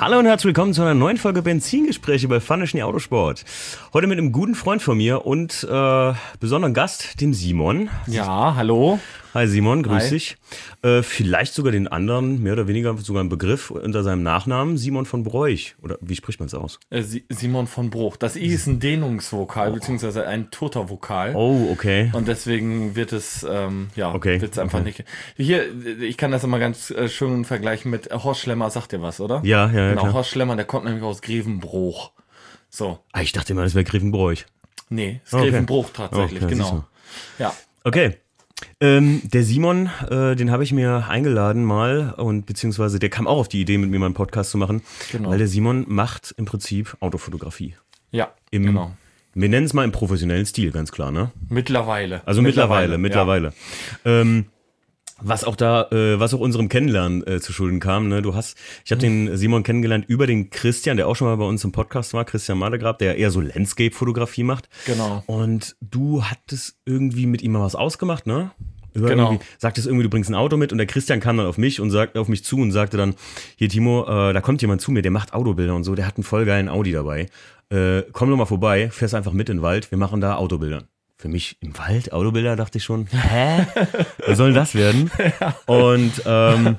Hallo und herzlich willkommen zu einer neuen Folge Benzingespräche bei Funny Autosport. Heute mit einem guten Freund von mir und äh, besonderen Gast, dem Simon. Ja, hallo. Hi Simon, grüß Hi. dich. Äh, vielleicht sogar den anderen, mehr oder weniger sogar ein Begriff unter seinem Nachnamen, Simon von Broich. Oder wie spricht man es aus? Äh, Si- Simon von Bruch. Das I ist ein Dehnungsvokal, beziehungsweise ein toter Vokal. Oh, okay. Und deswegen wird es, ähm, ja, Okay, wird's einfach okay. nicht. Hier, ich kann das immer ganz äh, schön vergleichen mit äh, Horst Schlemmer, sagt dir was, oder? Ja, ja, ja. Genau, Klar. Horst Schlemmer, der kommt nämlich aus Grevenbruch. So. Ah, ich dachte immer, das wäre Grevenbroich. Nee, ist Okay. Grevenbruch tatsächlich, Oh, siehst genau. Ja. Okay. Ähm, der Simon, äh, den habe ich mir eingeladen mal und beziehungsweise der kam auch auf die Idee, mit mir mal einen Podcast zu machen, Genau. weil der Simon macht im Prinzip Autofotografie. Ja, Im, genau. Wir nennen es mal im professionellen Stil, ganz klar, ne? Mittlerweile. Also mittlerweile, Ja. mittlerweile. Ähm, was auch da, äh, was auch unserem Kennenlernen äh, zu Schulden kam. Ne? Du hast, ich habe den Simon kennengelernt über den Christian, der auch schon mal bei uns im Podcast war, Christian Madegrab, der eher so Landscape-Fotografie macht. Genau. Und du hattest irgendwie mit ihm mal was ausgemacht, ne? Über Genau. Irgendwie, sagtest irgendwie, du bringst ein Auto mit und der Christian kam dann auf mich und sagt auf mich zu und sagte dann, hier Timo, äh, da kommt jemand zu mir, der macht Autobilder und so, der hat einen voll geilen Audi dabei. Äh, komm doch mal vorbei, fährst einfach mit in den Wald, wir machen da Autobilder. Für mich im Wald, Autobilder, dachte ich schon, hä? Was soll denn das werden? Und ähm,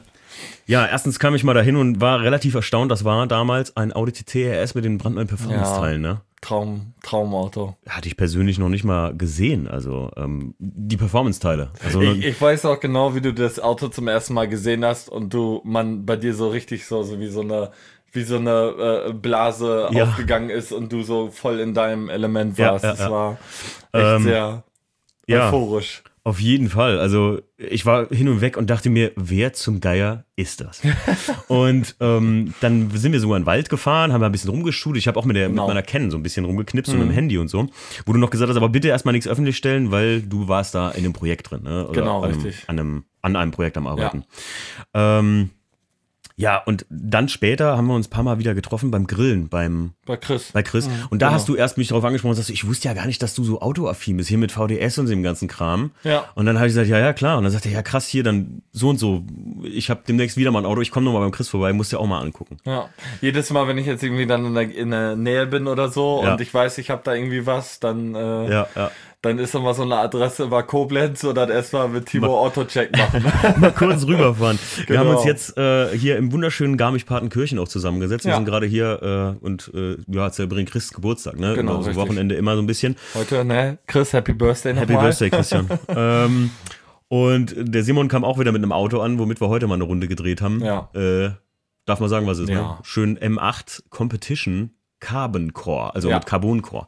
ja, erstens kam ich mal dahin und war relativ erstaunt, das war damals ein Audi TT RS mit den brandneuen Performance-Teilen, ne? Traum, Traumauto. hatte ich persönlich noch nicht mal gesehen. Also ähm, die Performance-Teile. Also Ich, ich weiß auch genau, wie du das Auto zum ersten Mal gesehen hast und du, man bei dir so richtig so, so wie so eine, wie so eine äh, Blase Ja. aufgegangen ist und du so voll in deinem Element Ja, warst. ja, das ja. war echt Ähm, sehr ja. euphorisch. auf jeden Fall. Also ich war hin und weg und dachte mir, wer zum Geier ist das? und ähm, dann sind wir sogar in den Wald gefahren, haben ein bisschen rumgeschult. Ich habe auch mit, der, Genau. mit meiner Canon so ein bisschen rumgeknipst und mit dem Handy und so. Wo du noch gesagt hast, aber bitte erstmal nichts öffentlich stellen, weil du warst da in dem Projekt drin. Ne? Genau, an einem, richtig. An einem, an einem Projekt am Arbeiten. Ähm, ja, und dann später haben wir uns ein paar Mal wieder getroffen beim Grillen, beim Bei Chris. bei Chris. Und da genau. hast du erst mich darauf angesprochen und sagst, ich wusste ja gar nicht, dass du so autoaffin bist, hier mit VDS und dem ganzen Kram. Ja. Und dann habe ich gesagt, ja, ja, klar. Und dann sagte er, ja, krass, hier, dann so und so. Ich habe demnächst wieder mal ein Auto, ich komme nochmal beim Chris vorbei, musst dir auch mal angucken. Ja. Jedes Mal, wenn ich jetzt irgendwie dann in der, in der Nähe bin oder so Ja. und ich weiß, ich habe da irgendwie was, dann, äh, Ja, ja. Dann ist immer so eine Adresse über Koblenz und dann erstmal mit Timo Autocheck machen. Mal kurz rüberfahren. Wir haben Genau. uns jetzt äh, hier im wunderschönen Garmisch-Partenkirchen auch zusammengesetzt. Wir Ja. sind gerade hier äh, und äh, ja, zelebrieren Chris Geburtstag, ne? Genau, so richtig. Wochenende immer so ein bisschen. Heute, ne? Chris, Happy Birthday Happy nochmal. Birthday, Christian. ähm, und der Simon kam auch wieder mit einem Auto an, womit wir heute mal eine Runde gedreht haben. Ja. Äh, darf man sagen, was es ist, ne? Ja. Schön M8 Competition Carbon Core, also Ja. mit Carbon Core.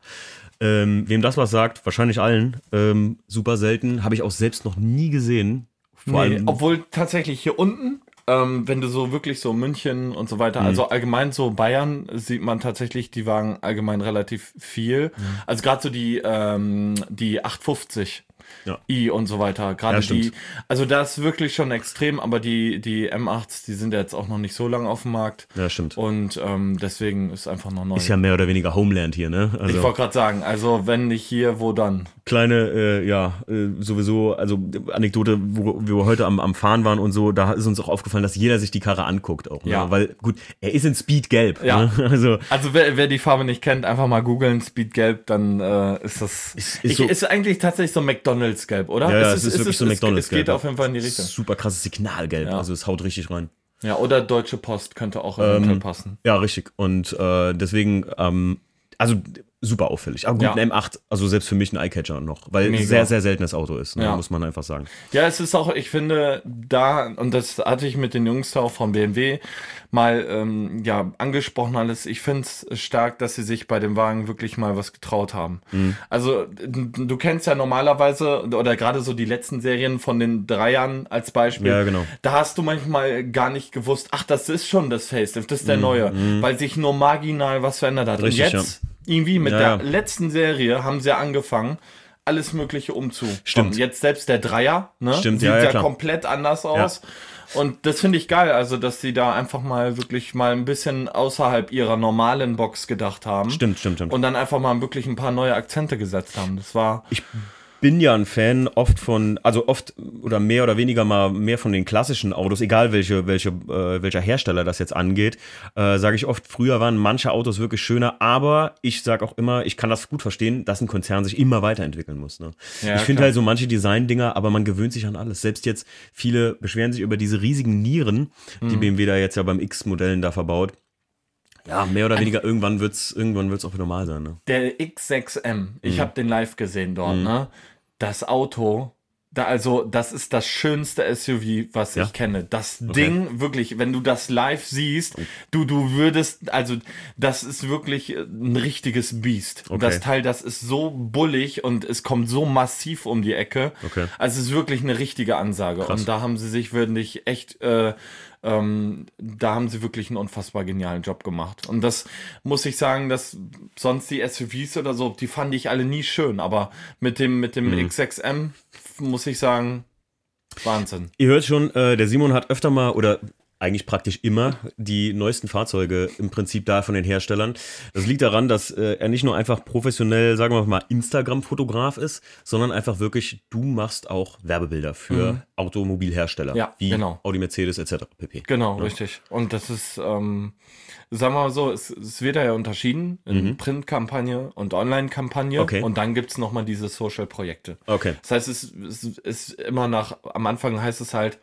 Ähm, wem das was sagt, wahrscheinlich allen. Ähm, super selten, habe ich auch selbst noch nie gesehen. Vor Nee, allem, obwohl tatsächlich hier unten, ähm, wenn du so wirklich so München und so weiter, Mhm. also allgemein so Bayern, sieht man tatsächlich die Wagen allgemein relativ viel. Mhm. Also gerade so die, ähm, die 850. Ja. i und so weiter. Gerade Ja, die, also das ist wirklich schon extrem, aber die, die M8s, die sind ja jetzt auch noch nicht so lange auf dem Markt. ja, stimmt. Und ähm, deswegen ist einfach noch neu. Ist ja mehr oder weniger Homeland hier, ne? ich Also wollte gerade sagen, also wenn nicht hier, wo dann? kleine, äh, ja, äh, sowieso, also Anekdote, wo, wo wir heute am, am Fahren waren und so, da ist uns auch aufgefallen, dass jeder sich die Karre anguckt auch. Ne? Ja. Weil, gut, er ist in Speed gelb. Ja. Ne? Also, Also wer, wer die Farbe nicht kennt, einfach mal googeln, Speed Gelb, dann äh, ist das Ist- ist ich, so- ist eigentlich tatsächlich so McDonalds Gelb, oder? ja, ja, es ist, wirklich so McDonalds Es, es geht auf jeden Fall in die Richtung. Super krasses Signalgelb. Ja. Also es haut richtig rein. Ja, oder Deutsche Post könnte auch Ähm, passen. Ja, richtig. Und äh, deswegen, ähm, also super auffällig. Aber gut, Ja. ein M8, also selbst für mich ein Eyecatcher noch, weil Mega. sehr, sehr seltenes Auto ist, ne? Ja. muss man einfach sagen. Ja, es ist auch, ich finde, da, und das hatte ich mit den Jungs auch vom BMW mal ähm, ja, angesprochen alles, ich finde es stark, dass sie sich bei dem Wagen wirklich mal was getraut haben. Mhm. Also du kennst ja normalerweise, oder gerade so die letzten Serien von den Dreiern als Beispiel, Ja, genau. da hast du manchmal gar nicht gewusst, ach, das ist schon das Facelift, das ist Mhm. der neue, weil sich nur marginal was verändert hat. Richtig, und jetzt, irgendwie mit Ja, der letzten Serie haben sie ja angefangen, alles Mögliche umzubauen. Stimmt. Jetzt selbst der Dreier, ne? Stimmt, sieht ja, ja, ja, komplett anders aus. Und das finde ich geil, also dass sie da einfach mal wirklich mal ein bisschen außerhalb ihrer normalen Box gedacht haben. Stimmt, stimmt, stimmt. Und dann einfach mal wirklich ein paar neue Akzente gesetzt haben. Das war ich bin ja ein Fan oft von, also oft oder mehr oder weniger mal mehr von den klassischen Autos, egal welche, welche, äh, welcher Hersteller das jetzt angeht, äh, sage ich oft, früher waren manche Autos wirklich schöner, aber ich sage auch immer, ich kann das gut verstehen, dass ein Konzern sich immer weiterentwickeln muss. Ne? Ja, ich finde halt so manche Design-Dinger, aber man gewöhnt sich an alles. Selbst jetzt, viele beschweren sich über diese riesigen Nieren, Mhm. die BMW da jetzt ja beim X-Modellen da verbaut. Ja, mehr oder weniger, irgendwann wird's, irgendwann wird's auch wieder normal sein. Ne? Der X6M, Mhm. ich habe den live gesehen dort, ne? Das Auto, da also, das ist das schönste SUV, was Ja? ich kenne. Das Ding, wirklich, wenn du das live siehst, du, du würdest, also, das ist wirklich äh, ein richtiges Biest. Okay. Das Teil, das ist so bullig und es kommt so massiv um die Ecke. Okay. Also, es ist wirklich eine richtige Ansage. Krass. Und da haben sie sich wirklich echt, äh, ähm, da haben sie wirklich einen unfassbar genialen Job gemacht. Und das muss ich sagen, dass sonst die SUVs oder so, die fand ich alle nie schön. Aber mit dem, mit dem X6M muss ich sagen, Wahnsinn. Ihr hört schon, äh, der Simon hat öfter mal oder eigentlich praktisch immer die neuesten Fahrzeuge im Prinzip da von den Herstellern. Das liegt daran, dass äh, er nicht nur einfach professionell, sagen wir mal, Instagram-Fotograf ist, sondern einfach wirklich, du machst auch Werbebilder für Automobilhersteller, Mhm. Ja, wie genau. Audi, Mercedes etc. pp. Genau, richtig. Und das ist, ähm, sagen wir mal so, es, es wird ja unterschieden in Printkampagne und Online-Kampagne. Okay. Und dann gibt es nochmal diese Social-Projekte. Okay. Das heißt, es, es ist immer nach, am Anfang heißt es halt,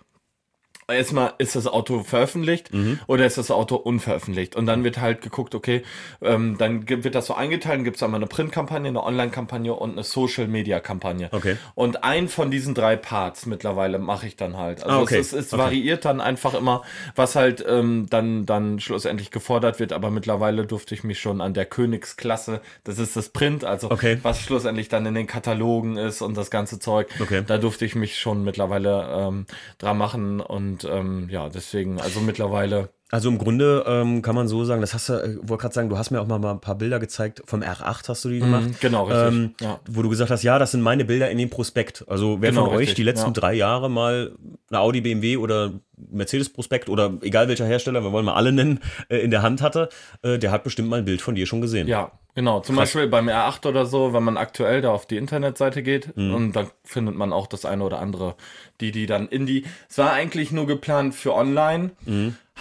erstmal ist das Auto veröffentlicht oder ist das Auto unveröffentlicht. Und dann wird halt geguckt, okay, ähm, dann wird das so eingeteilt, dann gibt es einmal eine Printkampagne, eine Online-Kampagne und eine Social-Media-Kampagne. Okay. Und ein von diesen drei Parts mittlerweile mache ich dann halt. Also Ah, okay. es, ist, es Okay. variiert dann einfach immer, was halt ähm, dann, dann schlussendlich gefordert wird. Aber mittlerweile durfte ich mich schon an der Königsklasse, das ist das Print, also Okay. was schlussendlich dann in den Katalogen ist und das ganze Zeug. Okay. Da durfte ich mich schon mittlerweile ähm, dran machen und ähm, ja, deswegen, also mittlerweile. Also im Grunde ähm, kann man so sagen, das hast du, äh, wollte gerade sagen, du hast mir auch mal, mal ein paar Bilder gezeigt, vom R8 hast du die gemacht. genau, richtig. Ähm, ja. Wo du gesagt hast, ja, das sind meine Bilder in dem Prospekt. Also wer Genau, von euch richtig, die letzten ja. drei Jahre mal eine Audi, BMW oder Mercedes-Prospekt oder egal welcher Hersteller, wir wollen mal alle nennen, äh, in der Hand hatte, äh, der hat bestimmt mal ein Bild von dir schon gesehen. Ja, genau. Zum Beispiel beim R8 oder so, wenn man aktuell da auf die Internetseite geht und dann findet man auch das eine oder andere, die die dann in die. Es war eigentlich nur geplant für online,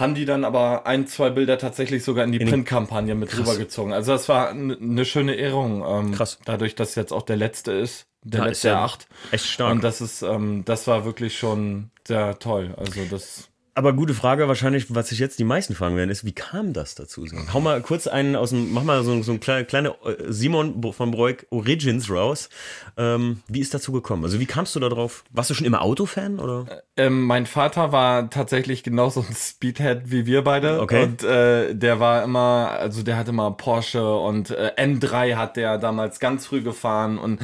haben die dann aber ein, zwei Bilder tatsächlich sogar in die Printkampagne mit rübergezogen. Also das war eine schöne Ehrung. Ähm, Krass. Dadurch, dass jetzt auch der letzte ist, der Ja, letzte ist ja R8. Echt stark. Und das ist, ähm, das war wirklich schon sehr toll. Also das. Aber gute Frage wahrscheinlich, was sich jetzt die meisten fragen werden, ist, wie kam das dazu? So, Hau mal kurz einen aus dem, mach mal so, so ein kleine, kleine äh, Simon von Broik Origins raus. Ähm, wie ist dazu gekommen? Also wie kamst du da drauf? Warst du schon immer Autofan oder? Ähm, mein Vater war tatsächlich genauso ein Speedhead wie wir beide. Okay. Und äh, der war immer, also der hatte immer Porsche und äh, M3 hat der damals ganz früh gefahren und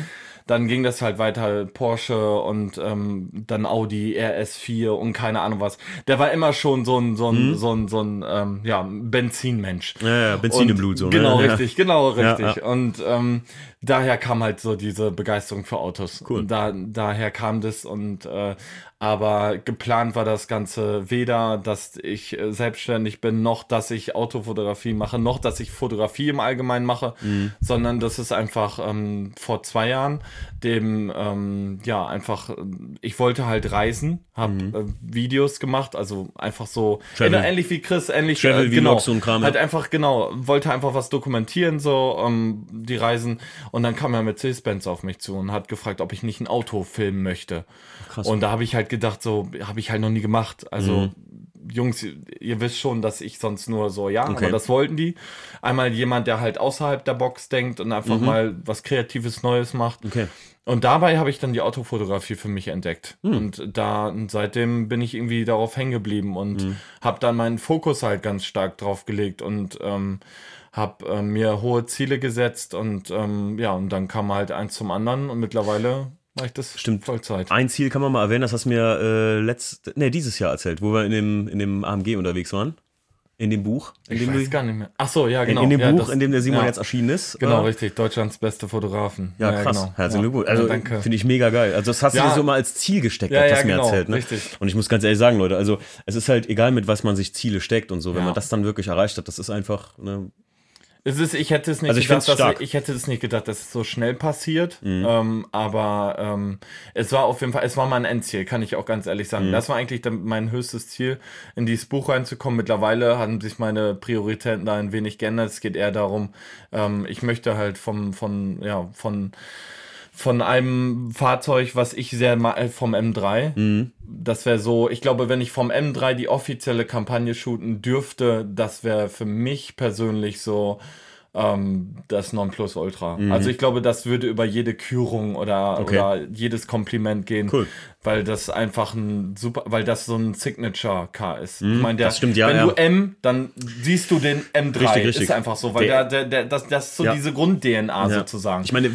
dann ging das halt weiter Porsche und ähm, dann Audi RS4 und keine Ahnung was. Der war immer schon so ein so ein so ein so ein ähm, ja Benzinmensch. Ja, ja, Benzin Und- im Blut so. Genau, ne? richtig, genau, Ja, richtig. Und ähm, daher kam halt so diese Begeisterung für Autos. Cool. Da, daher kam das und äh, aber geplant war das Ganze weder, dass ich äh, selbstständig bin, noch dass ich Autofotografie mache, noch dass ich Fotografie im Allgemeinen mache, Mhm. sondern das ist einfach ähm, vor zwei Jahren dem, ähm, ja, einfach, äh, ich wollte halt reisen, habe äh, Videos gemacht, also einfach so, Mhm. Travel. ähnlich- wie Chris, ähnlich Travel, äh, genau, Vlogs und Kram, halt einfach, genau, wollte einfach was dokumentieren, so, ähm, die Reisen. Und dann kam ja Mercedes-Benz auf mich zu und hat gefragt, ob ich nicht ein Auto filmen möchte. Krass. Und da habe ich halt gedacht, so, habe ich halt noch nie gemacht. Also, Mhm. Jungs, ihr wisst schon, dass ich sonst nur so, ja, Okay. aber das wollten die. Einmal jemand, der halt außerhalb der Box denkt und einfach mal was Kreatives Neues macht. Mhm. Okay. Und dabei habe ich dann die Autofotografie für mich entdeckt. Hm. Und da und seitdem bin ich irgendwie darauf hängen geblieben und Hm. habe dann meinen Fokus halt ganz stark drauf gelegt und ähm, habe äh, mir hohe Ziele gesetzt und ähm, ja, und dann kam halt eins zum anderen und mittlerweile mache ich das Stimmt. Vollzeit. Ein Ziel kann man mal erwähnen, das hast du mir äh, letzt, nee, dieses Jahr erzählt, wo wir in dem, in dem AMG unterwegs waren. In dem Buch. In Ich dem weiß du, gar nicht mehr. Ach so, ja, in, genau. in dem ja, Buch, das- in dem der Simon ja, jetzt erschienen ist. Genau, äh, richtig. Deutschlands beste Fotografen. Ja, krass. genau. Herzlichen Ja. Glückwunsch. Also ja, danke. finde ich mega geil. Also das hast du Ja. dir so mal als Ziel gesteckt, Ja, hat ja, das mir genau, erzählt. Ne? richtig. Und ich muss ganz ehrlich sagen, Leute, also es ist halt egal, mit was man sich Ziele steckt und so. Wenn Ja. man das dann wirklich erreicht hat, das ist einfach, ne, Es ist, ich hätte es nicht Also ich gedacht, dass, ich hätte es nicht gedacht, dass es so schnell passiert. Ähm, aber ähm, es war auf jeden Fall, es war mein Endziel, kann ich auch ganz ehrlich sagen. Das war eigentlich mein höchstes Ziel, in dieses Buch reinzukommen. Mittlerweile haben sich meine Prioritäten da ein wenig geändert. Es geht eher darum, ähm, ich möchte halt vom, von, ja, von von einem Fahrzeug, was ich sehr mal vom M3. Das wäre so, ich glaube, wenn ich vom M3 die offizielle Kampagne shooten dürfte, das wäre für mich persönlich so ähm, das Nonplusultra. Also ich glaube, das würde über jede Kürung oder, Okay. oder jedes Kompliment gehen, Cool. Weil das einfach ein super, weil das so ein Signature-Car ist. ich meine, der, das stimmt, ja, wenn ja. du M, dann siehst du den M3. Richtig, richtig. Ist einfach so, weil Der- der, der, das, das ist so Ja. diese Grund-DNA sozusagen. Ich meine,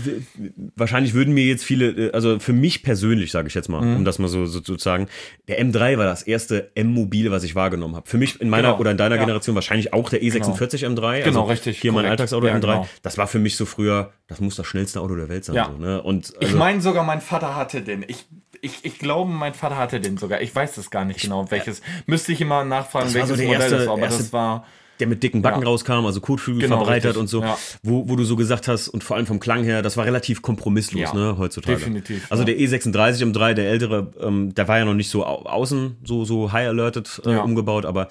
wahrscheinlich würden mir jetzt viele, äh, also für mich persönlich, sage ich jetzt mal, Mhm. um das mal so, so zu sagen, der M3 war das erste M-Mobile, was ich wahrgenommen habe. Für mich in meiner Genau. oder in deiner. Generation wahrscheinlich auch der E46 M3. Genau, also richtig, Hier mein korrekt. Alltagsauto Ja, M3. genau. Das war für mich so früher, das muss das schnellste Auto der Welt sein. Ja. So, ne? Und Ich also, meine sogar, mein Vater hatte den. Ich, ich, ich glaube, mein Vater hatte den sogar. Ich weiß es gar nicht genau, welches. Müsste ich immer nachfragen, welches so der Modell erste- das war. Aber das war. der mit dicken Backen Ja. rauskam, also Kotflügel Genau, verbreitert richtig. und so, Ja. wo, wo du so gesagt hast, und vor allem vom Klang her, das war relativ kompromisslos, Ja, ne, heutzutage. definitiv, Also der E36 M3, der ältere, ähm, der war ja noch nicht so au außen, so, so high alerted äh, umgebaut, aber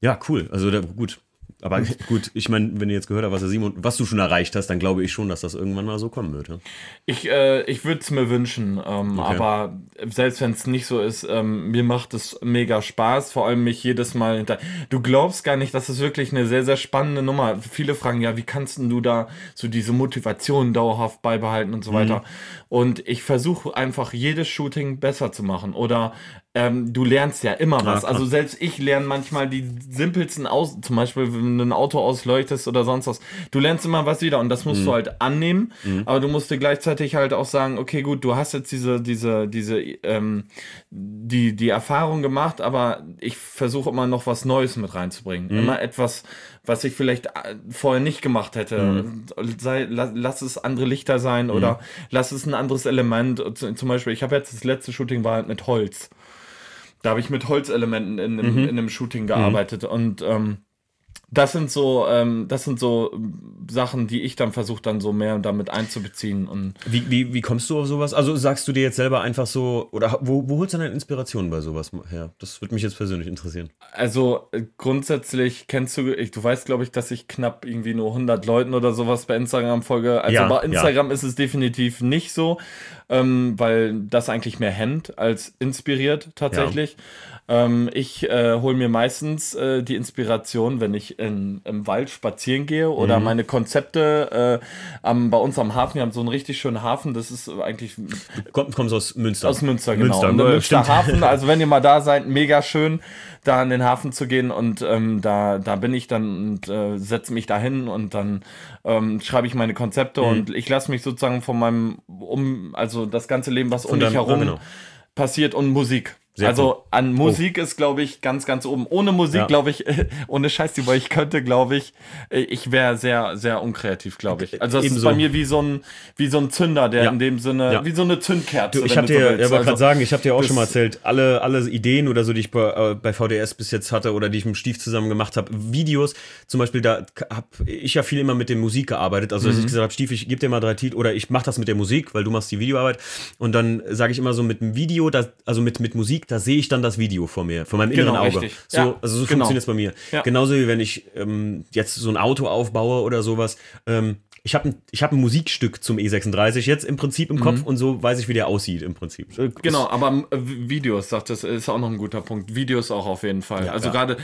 ja, cool. Also der, gut. Aber gut, ich meine, wenn ihr jetzt gehört habt, was der Simon, was du schon erreicht hast, dann glaube ich schon, dass das irgendwann mal so kommen wird. Ja? Ich, äh, ich würde es mir wünschen, ähm, aber selbst wenn es nicht so ist, ähm, mir macht es mega Spaß, vor allem mich jedes Mal hinter. Du glaubst gar nicht, das ist wirklich eine sehr, sehr spannende Nummer. Viele fragen ja, wie kannst denn du da so diese Motivation dauerhaft beibehalten und so weiter. Und ich versuche einfach jedes Shooting besser zu machen oder ähm, du lernst ja immer was. klar. also selbst ich lerne manchmal die simpelsten aus, zum Beispiel wenn du ein Auto ausleuchtest oder sonst was. Du lernst immer was wieder und das musst du halt annehmen, aber du musst dir gleichzeitig halt auch sagen, okay, gut, du hast jetzt diese, diese, diese, ähm, die, die Erfahrung gemacht, aber ich versuche immer noch was Neues mit reinzubringen. Immer etwas, was ich vielleicht äh, vorher nicht gemacht hätte. Sei, la, lass es andere Lichter sein oder lass es ein anderes Element. Zum Beispiel, ich habe jetzt das letzte Shooting war halt mit Holz. Da habe ich mit Holzelementen in, einem- in einem Shooting gearbeitet und ähm, das sind so, ähm, das sind so ähm, Sachen, die ich dann versuche dann so mehr damit einzubeziehen und Wie, wie, wie kommst du auf sowas? Also sagst du dir jetzt selber einfach so, oder wo, wo holst du deine Inspiration bei sowas her? Das würde mich jetzt persönlich interessieren. Also äh, grundsätzlich kennst du, ich, du weißt glaube ich, dass ich knapp irgendwie nur 100 Leuten oder sowas bei Instagram folge. Also Ja, bei ja. Instagram ist es definitiv nicht so, ähm, weil das eigentlich mehr hemmt als inspiriert tatsächlich. Ähm, ich äh, hole mir meistens äh, die Inspiration, wenn ich in, im Wald spazieren gehe oder meine Konzepte äh, am, bei uns am Hafen. Wir haben so einen richtig schönen Hafen. Das ist eigentlich Komm, kommst aus Münster. aus Münster, genau. Münster, und der Münster stimmt. Hafen, also wenn ihr mal da seid, mega schön, da in den Hafen zu gehen und ähm, da, da bin ich dann und äh, setze mich da hin und dann ähm, schreibe ich meine Konzepte Mhm. und ich lasse mich sozusagen von meinem, um, also das ganze Leben, was um Von mich deinem- herum genau. passiert und Musik. Sehr also cool. Oh. an Musik ist, glaube ich, ganz, ganz oben. Ohne Musik, Ja. glaube ich, ohne Scheiß, die ich könnte, glaube ich, ich wäre sehr, sehr unkreativ, glaube ich. Also das ist Ebenso. bei mir wie so ein, wie so ein Zünder, der Ja. in dem Sinne, Ja. wie so eine Zündkerze. Du, ich habe du so dir, ja, Also, gerade sagen, ich habe dir auch schon mal das- erzählt, alle, alle Ideen oder so, die ich bei, äh, bei VDS bis jetzt hatte oder die ich mit Stief zusammen gemacht habe, Videos, zum Beispiel, da habe ich ja viel immer mit der Musik gearbeitet. Also, Mhm. dass ich gesagt habe, Stief, ich gebe dir mal drei Titel oder ich mache das mit der Musik, weil du machst die Videoarbeit. Und dann sage ich immer so mit dem Video, da, also mit, mit Musik, da sehe ich dann das Video vor mir, vor meinem inneren Genau, Auge. richtig. So, Ja, also so genau. funktioniert es bei mir. Ja. Genauso wie wenn ich ähm, jetzt so ein Auto aufbaue oder sowas. Ähm, ich habe ein, ich hab ein Musikstück zum E36 jetzt im Prinzip im Kopf und so weiß ich, wie der aussieht im Prinzip. Äh, Genau, aber äh, Videos, sagt das, ist auch noch ein guter Punkt. Videos auch auf jeden Fall. Ja, also gerade,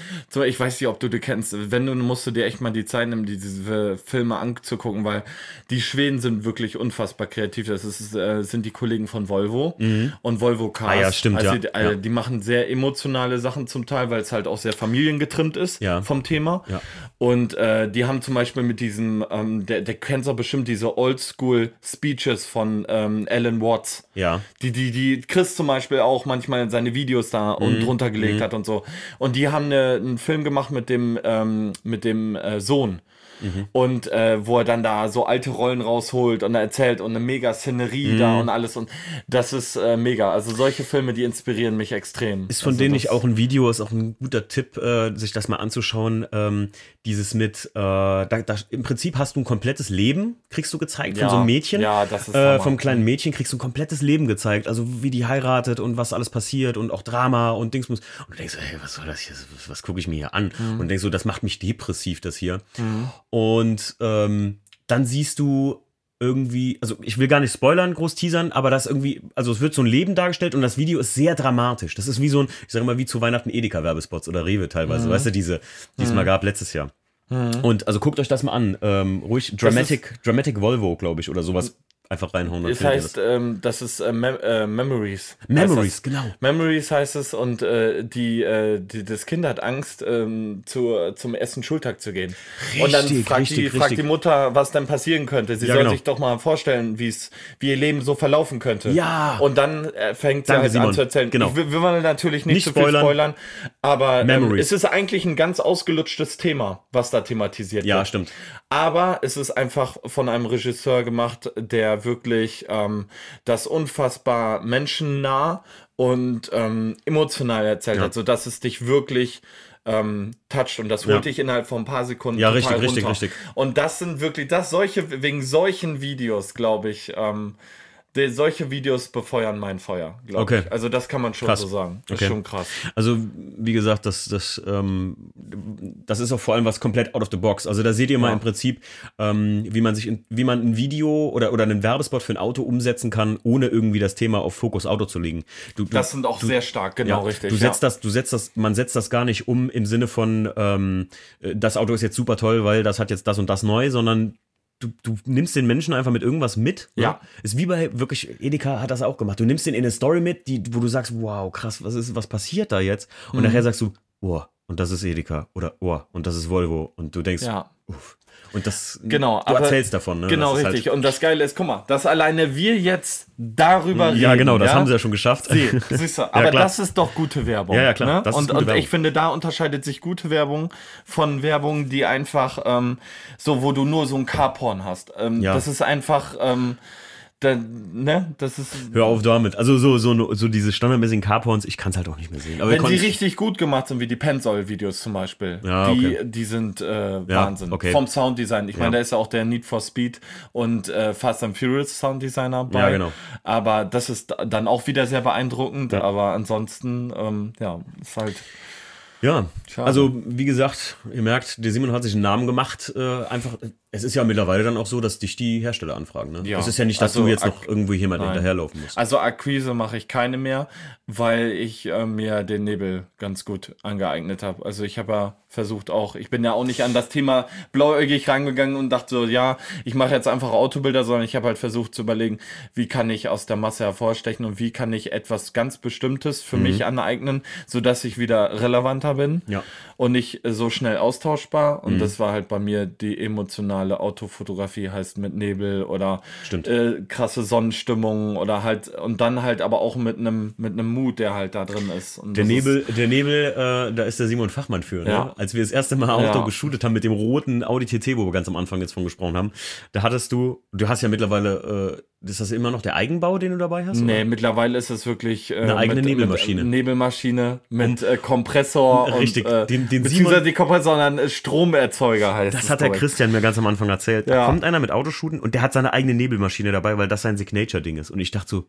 ich weiß nicht, ob du die kennst, wenn du musst du dir echt mal die Zeit nehmen, die- diese Filme anzugucken, weil die Schweden sind wirklich unfassbar kreativ. Das ist, äh, sind die Kollegen von Volvo und Volvo Cars. Ah ja, stimmt, also, ja. Die, Ja. die machen sehr emotionale Sachen zum Teil, weil es halt auch sehr familiengetrimmt ist Ja. vom Thema. Ja. Und äh, die haben zum Beispiel mit diesem, ähm, der, der kennt doch bestimmt diese Oldschool-Speeches von ähm, Alan Watts. Ja. Die, die, die Chris zum Beispiel auch manchmal seine Videos da und drunter gelegt hat und so. Und die haben eine, einen Film gemacht mit dem, ähm, mit dem äh, Sohn. Mhm. Und äh, wo er dann da so alte Rollen rausholt und er erzählt und eine mega Szenerie mhm. da und alles. Und das ist äh, mega. Also solche Filme, die inspirieren mich extrem. Ist von also denen ich auch ein Video, ist auch ein guter Tipp, äh, sich das mal anzuschauen. Ähm, dieses mit, äh, da, da, im Prinzip hast du ein komplettes Leben, kriegst du gezeigt ja. von so einem Mädchen. Ja, das ist äh, Vom kleinen Mädchen kriegst du ein komplettes Leben gezeigt. Also wie die heiratet und was alles passiert und auch Drama und Dingsmus. Und du denkst, hey, was soll das hier? Was, was gucke ich mir hier an? Mhm. Und denkst so, das macht mich depressiv, das hier. Mhm. Und ähm, dann siehst du irgendwie, also ich will gar nicht spoilern, groß teasern, aber das irgendwie, also es wird so ein Leben dargestellt und das Video ist sehr dramatisch. Das ist wie so ein, ich sage mal, wie zu Weihnachten Edeka-Werbespots oder Rewe teilweise, mhm. weißt du, diese, die es mhm. mal gab letztes Jahr. Mhm. Und also guckt euch das mal an. Ähm, ruhig Dramatic, Dramatic Volvo, glaube ich, oder sowas einfach reinhauen. Das heißt, das. Ähm, das ist äh, Mem äh, Memories. Memories, genau. Memories heißt es und äh, die, äh, die, das Kind hat Angst, ähm, zur, zum ersten Schultag zu gehen. Richtig, und dann fragt, richtig, die, richtig. fragt die Mutter, was denn passieren könnte. Sie ja, soll genau. sich doch mal vorstellen, wie ihr Leben so verlaufen könnte. Ja. Und dann äh, fängt sie Danke, halt Simon. an zu erzählen. Genau. Ich, wir wollen natürlich nicht, nicht zu viel spoilern, spoilern aber ähm, es ist eigentlich ein ganz ausgelutschtes Thema, was da thematisiert ja, wird. Ja, stimmt. Aber es ist einfach von einem Regisseur gemacht, der wirklich ähm, das unfassbar menschennah und ähm, emotional erzählt ja. hat, sodass es dich wirklich ähm, toucht und das holt ja. dich innerhalb von ein paar Sekunden ja richtig runter. richtig richtig und das sind wirklich das solche wegen solchen Videos glaube ich ähm, die, solche Videos befeuern mein Feuer, glaube okay. ich. Also das kann man schon krass. so sagen. Das okay. ist schon krass. Also wie gesagt, das, das, ähm, das ist auch vor allem was komplett out of the box. Also da seht ihr mal im Prinzip, ähm, wie man sich, in, wie man ein Video oder, oder einen Werbespot für ein Auto umsetzen kann, ohne irgendwie das Thema auf Fokus Auto zu legen. Du, du, das sind auch du, sehr stark, genau ja, richtig. Du setzt ja. das, du setzt das, man setzt das gar nicht um im Sinne von, ähm, äh, das Auto ist jetzt super toll, weil das hat jetzt das und das neu, sondern du, du nimmst den Menschen einfach mit irgendwas mit. Ne? Ja. Ist wie bei wirklich, Edeka hat das auch gemacht. Du nimmst den in eine Story mit, die, wo du sagst, wow, krass, was ist, was passiert da jetzt? Und mhm. nachher sagst du, oh, und das ist Edeka oder oh, und das ist Volvo. Und du denkst, ja. uff. Und das, genau, du erzählst davon, ne? Genau, halt richtig. Halt und das Geile ist, guck mal, dass alleine wir jetzt darüber reden. Ja, genau, das ja? haben sie ja schon geschafft. Sie, siehst du, aber ja, das ist doch gute Werbung. Ja, ja, klar. Ne? und und ich finde, da unterscheidet sich gute Werbung von Werbung, die einfach ähm, so, wo du nur so ein Carporn hast. Ähm. Das ist einfach. Ähm, dann, ne, das ist. Hör auf damit. Also so, so, so diese standardmäßigen Carporns, ich kann es halt auch nicht mehr sehen. Aber Wenn die richtig gut gemacht sind, wie die Penzol-Videos zum Beispiel, ja, okay. die, die sind äh, Wahnsinn. Okay. Vom Sounddesign. Ich meine, da ist ja auch der Need for Speed und äh, Fast and Furious Sounddesigner bei. Ja, genau. Aber das ist dann auch wieder sehr beeindruckend. Aber ansonsten, ähm, ja, ist halt. Ja, Schade. also wie gesagt, ihr merkt, der Simon hat sich einen Namen gemacht, äh, einfach es ist ja mittlerweile dann auch so, dass dich die Hersteller anfragen. Ne? Ja. Es ist ja nicht, dass also, du jetzt noch irgendwo jemand nein. hinterherlaufen musst. Also Akquise mache ich keine mehr, weil ich äh, mir den Nebel ganz gut angeeignet habe. Also ich habe ja versucht auch, ich bin ja auch nicht an das Thema blauäugig rangegangen und dachte so, ja, ich mache jetzt einfach Autobilder, sondern ich habe halt versucht zu überlegen, wie kann ich aus der Masse hervorstechen und wie kann ich etwas ganz Bestimmtes für mhm. mich aneignen, sodass ich wieder relevanter bin ja. und nicht so schnell austauschbar. Und mhm. das war halt bei mir die emotionale normale Autofotografie heißt mit Nebel oder äh, krasse Sonnenstimmung oder halt und dann halt aber auch mit einem mit einem Mut, der halt da drin ist. Und der Nebel, ist, der Nebel, äh, da ist der Simon Fachmann für. Ne? Ja. Als wir das erste Mal Auto ja. geshootet haben mit dem roten Audi TT, wo wir ganz am Anfang jetzt von gesprochen haben, da hattest du, du hast ja mittlerweile, äh, ist das immer noch der Eigenbau, den du dabei hast? Nee, oder? mittlerweile ist es wirklich äh, eine eigene mit, Nebelmaschine. Mit, Nebelmaschine mit äh, Kompressor Richtig, und äh, den, den beziehungsweise Simon, die Kompressor, sondern Stromerzeuger heißt. Das hat der Christian mir ganz am Anfang erzählt. Ja. Da kommt einer mit Autoshooten und der hat seine eigene Nebelmaschine dabei, weil das sein Signature-Ding ist. Und ich dachte so,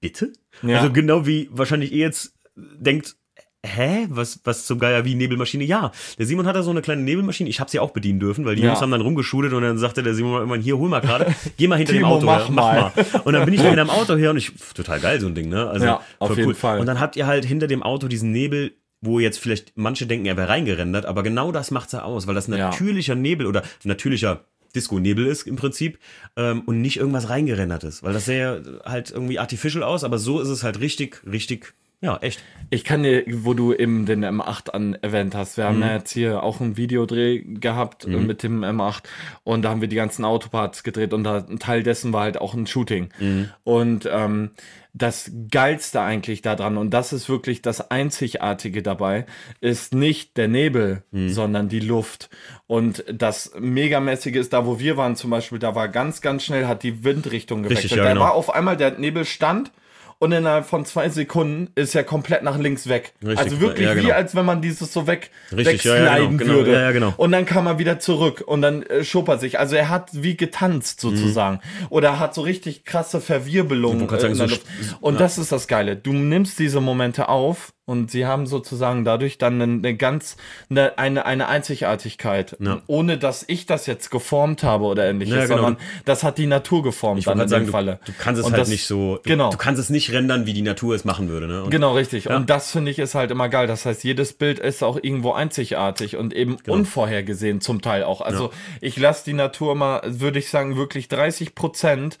bitte? Ja. Also genau wie wahrscheinlich ihr jetzt denkt, hä, was, was zum Geier wie Nebelmaschine? Ja, der Simon hat da so eine kleine Nebelmaschine. Ich habe sie auch bedienen dürfen, weil die ja. Jungs haben dann rumgeschudelt und dann sagte der Simon irgendwann, hier, hol mal gerade, geh mal hinter Timo, dem Auto mach, her, mach mal. mal. Und dann bin ich hinter dem Auto her und ich, total geil, so ein Ding, ne? Also, ja, auf jeden cool. Fall. Und dann habt ihr halt hinter dem Auto diesen Nebel, wo jetzt vielleicht manche denken, er wäre reingerendert, aber genau das macht's ja aus, weil das natürlicher ja. Nebel oder natürlicher Disco-Nebel ist im Prinzip ähm, und nicht irgendwas reingerendert ist, weil das sähe halt irgendwie artificial aus, aber so ist es halt richtig, richtig Ja, echt. Ich kann dir, wo du eben den M8 an erwähnt hast, wir haben Mhm. ja jetzt hier auch ein Videodreh gehabt äh, mit dem M8 und da haben wir die ganzen Autoparts gedreht und da, ein Teil dessen war halt auch ein Shooting. Mhm. Und ähm, das Geilste eigentlich daran, und das ist wirklich das Einzigartige dabei, ist nicht der Nebel, Mhm. sondern die Luft. Und das Megamäßige ist, da wo wir waren zum Beispiel, da war ganz, ganz schnell, hat die Windrichtung gewechselt. Richtig, ja, da genau. war auf einmal der Nebel stand und innerhalb von zwei Sekunden ist er komplett nach links weg. Richtig, also wirklich ja, genau. wie als wenn man dieses so weg Richtig, ja, ja, wegsliden genau, genau, würde. ja, ja, genau. Und dann kam er wieder zurück und dann äh, schob er sich. Also er hat wie getanzt sozusagen. Oder hat so richtig krasse Verwirbelungen. Äh, in der Luft. so- und das ist das Geile. Du nimmst diese Momente auf und sie haben sozusagen dadurch dann eine, eine ganz eine, eine, eine Einzigartigkeit. Ja. Ohne dass ich das jetzt geformt habe oder ähnliches, Ja, genau. sondern das hat die Natur geformt Ich dann in sagen, dem du, Falle. du kannst es Und halt das- nicht so, du, Genau. du kannst es nicht rendern, wie die Natur es machen würde. Ne? Und Genau, richtig. Und das finde ich ist halt immer geil. Das heißt, jedes Bild ist auch irgendwo einzigartig und eben Genau. unvorhergesehen zum Teil auch. Also ich lasse die Natur mal, würde ich sagen, wirklich 30 Prozent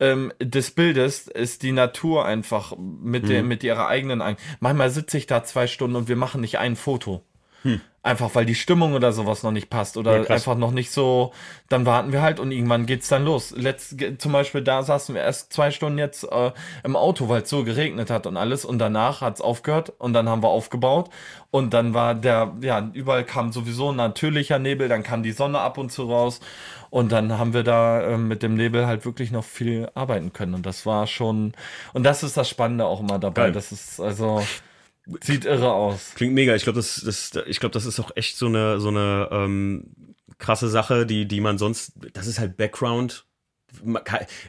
ähm, des Bildes ist die Natur einfach mit, Mhm. der, mit ihrer eigenen. Ein Manchmal sitze ich da zwei Stunden und wir machen nicht ein Foto. Einfach weil die Stimmung oder sowas noch nicht passt oder Hm. Ja, einfach noch nicht so, dann warten wir halt und irgendwann geht's dann los. Letzt, zum Beispiel da saßen wir erst zwei Stunden jetzt äh, im Auto, weil es so geregnet hat und alles und danach hat's aufgehört und dann haben wir aufgebaut und dann war der, ja, überall kam sowieso ein natürlicher Nebel, dann kam die Sonne ab und zu raus und dann haben wir da äh, mit dem Nebel halt wirklich noch viel arbeiten können und das war schon, und das ist das Spannende auch immer dabei, Geil. das ist also, sieht irre aus. Klingt mega. Ich glaube, das, das, ich glaube, das ist auch echt so eine, so eine ähm, krasse Sache, die, die man sonst. Das ist halt Background.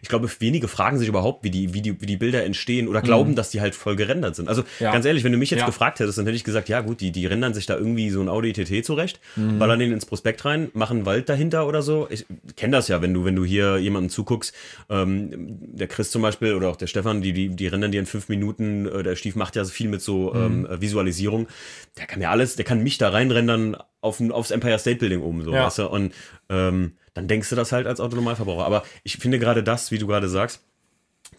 Ich glaube, wenige fragen sich überhaupt, wie die, wie die, wie die Bilder entstehen oder glauben, dass die halt voll gerendert sind. Also Ja. ganz ehrlich, wenn du mich jetzt Ja. gefragt hättest, dann hätte ich gesagt, ja gut, die, die rendern sich da irgendwie so ein Audi TT zurecht, ballern den ins Prospekt rein, machen einen Wald dahinter oder so. Ich kenne das ja, wenn du, wenn du hier jemandem zuguckst, ähm, der Chris zum Beispiel oder auch der Stefan, die, die, die rendern dir in fünf Minuten, äh, der Stief macht ja so viel mit so ähm, äh, Visualisierung. Der kann ja alles, der kann mich da reinrendern auf, aufs Empire State Building oben, so, Ja. weißt du? Und ähm, dann denkst du das halt als Autonormalverbraucher. Aber ich finde gerade das, wie du gerade sagst,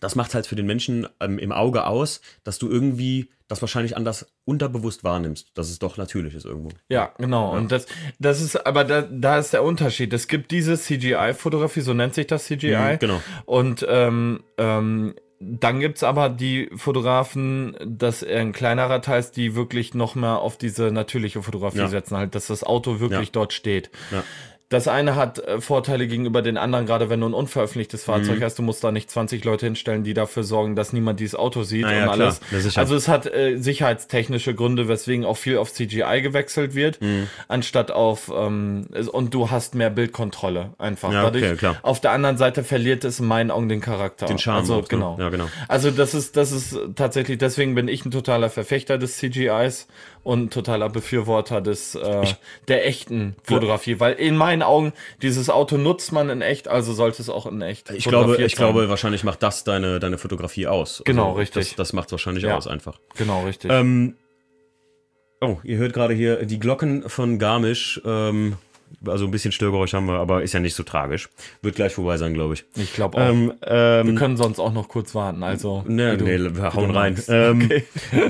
das macht halt für den Menschen ähm, im Auge aus, dass du irgendwie das wahrscheinlich anders unterbewusst wahrnimmst, dass es doch natürlich ist irgendwo. Ja, genau. Und das, das ist, aber da, da ist der Unterschied. Es gibt diese CGI-Fotografie, so nennt sich das CGI. Mhm, genau. Und ähm, ähm, dann gibt's aber die Fotografen, das eher ein kleinerer Teil ist, die wirklich noch mehr auf diese natürliche Fotografie Ja. setzen, halt, dass das Auto wirklich Ja. dort steht. Ja. Das eine hat äh, Vorteile gegenüber den anderen, gerade wenn du ein unveröffentlichtes Fahrzeug Mhm. hast. Du musst da nicht 20 Leute hinstellen, die dafür sorgen, dass niemand dieses Auto sieht Na ja, und klar. alles. Sicher. also es hat äh, sicherheitstechnische Gründe, weswegen auch viel auf CGI gewechselt wird, Mhm. anstatt auf ähm, und du hast mehr Bildkontrolle einfach. Ja, okay, Dadurch, klar. Auf der anderen Seite verliert es in meinen Augen den Charakter. Den Charme Also auch, ne? genau. Ja, genau. Also das ist das ist tatsächlich. Deswegen bin ich ein totaler Verfechter des CGIs und ein totaler Befürworter des äh, der echten Fotografie, weil in meinen Augen dieses Auto nutzt man in echt, also sollte es auch in echt. Ich glaube, ich sein. glaube, wahrscheinlich macht das deine, deine Fotografie aus. Also Genau, richtig. Das, das macht es wahrscheinlich Ja. aus einfach. Genau, richtig. Ähm, oh, ihr hört gerade hier die Glocken von Garmisch. Ähm, also ein bisschen Störgeräusch haben wir, aber ist ja nicht so tragisch. Wird gleich vorbei sein, glaube ich. ich glaube auch. Ähm, ähm, wir können sonst auch noch kurz warten. Also Ne, du- nee, wir hauen rein. Ähm,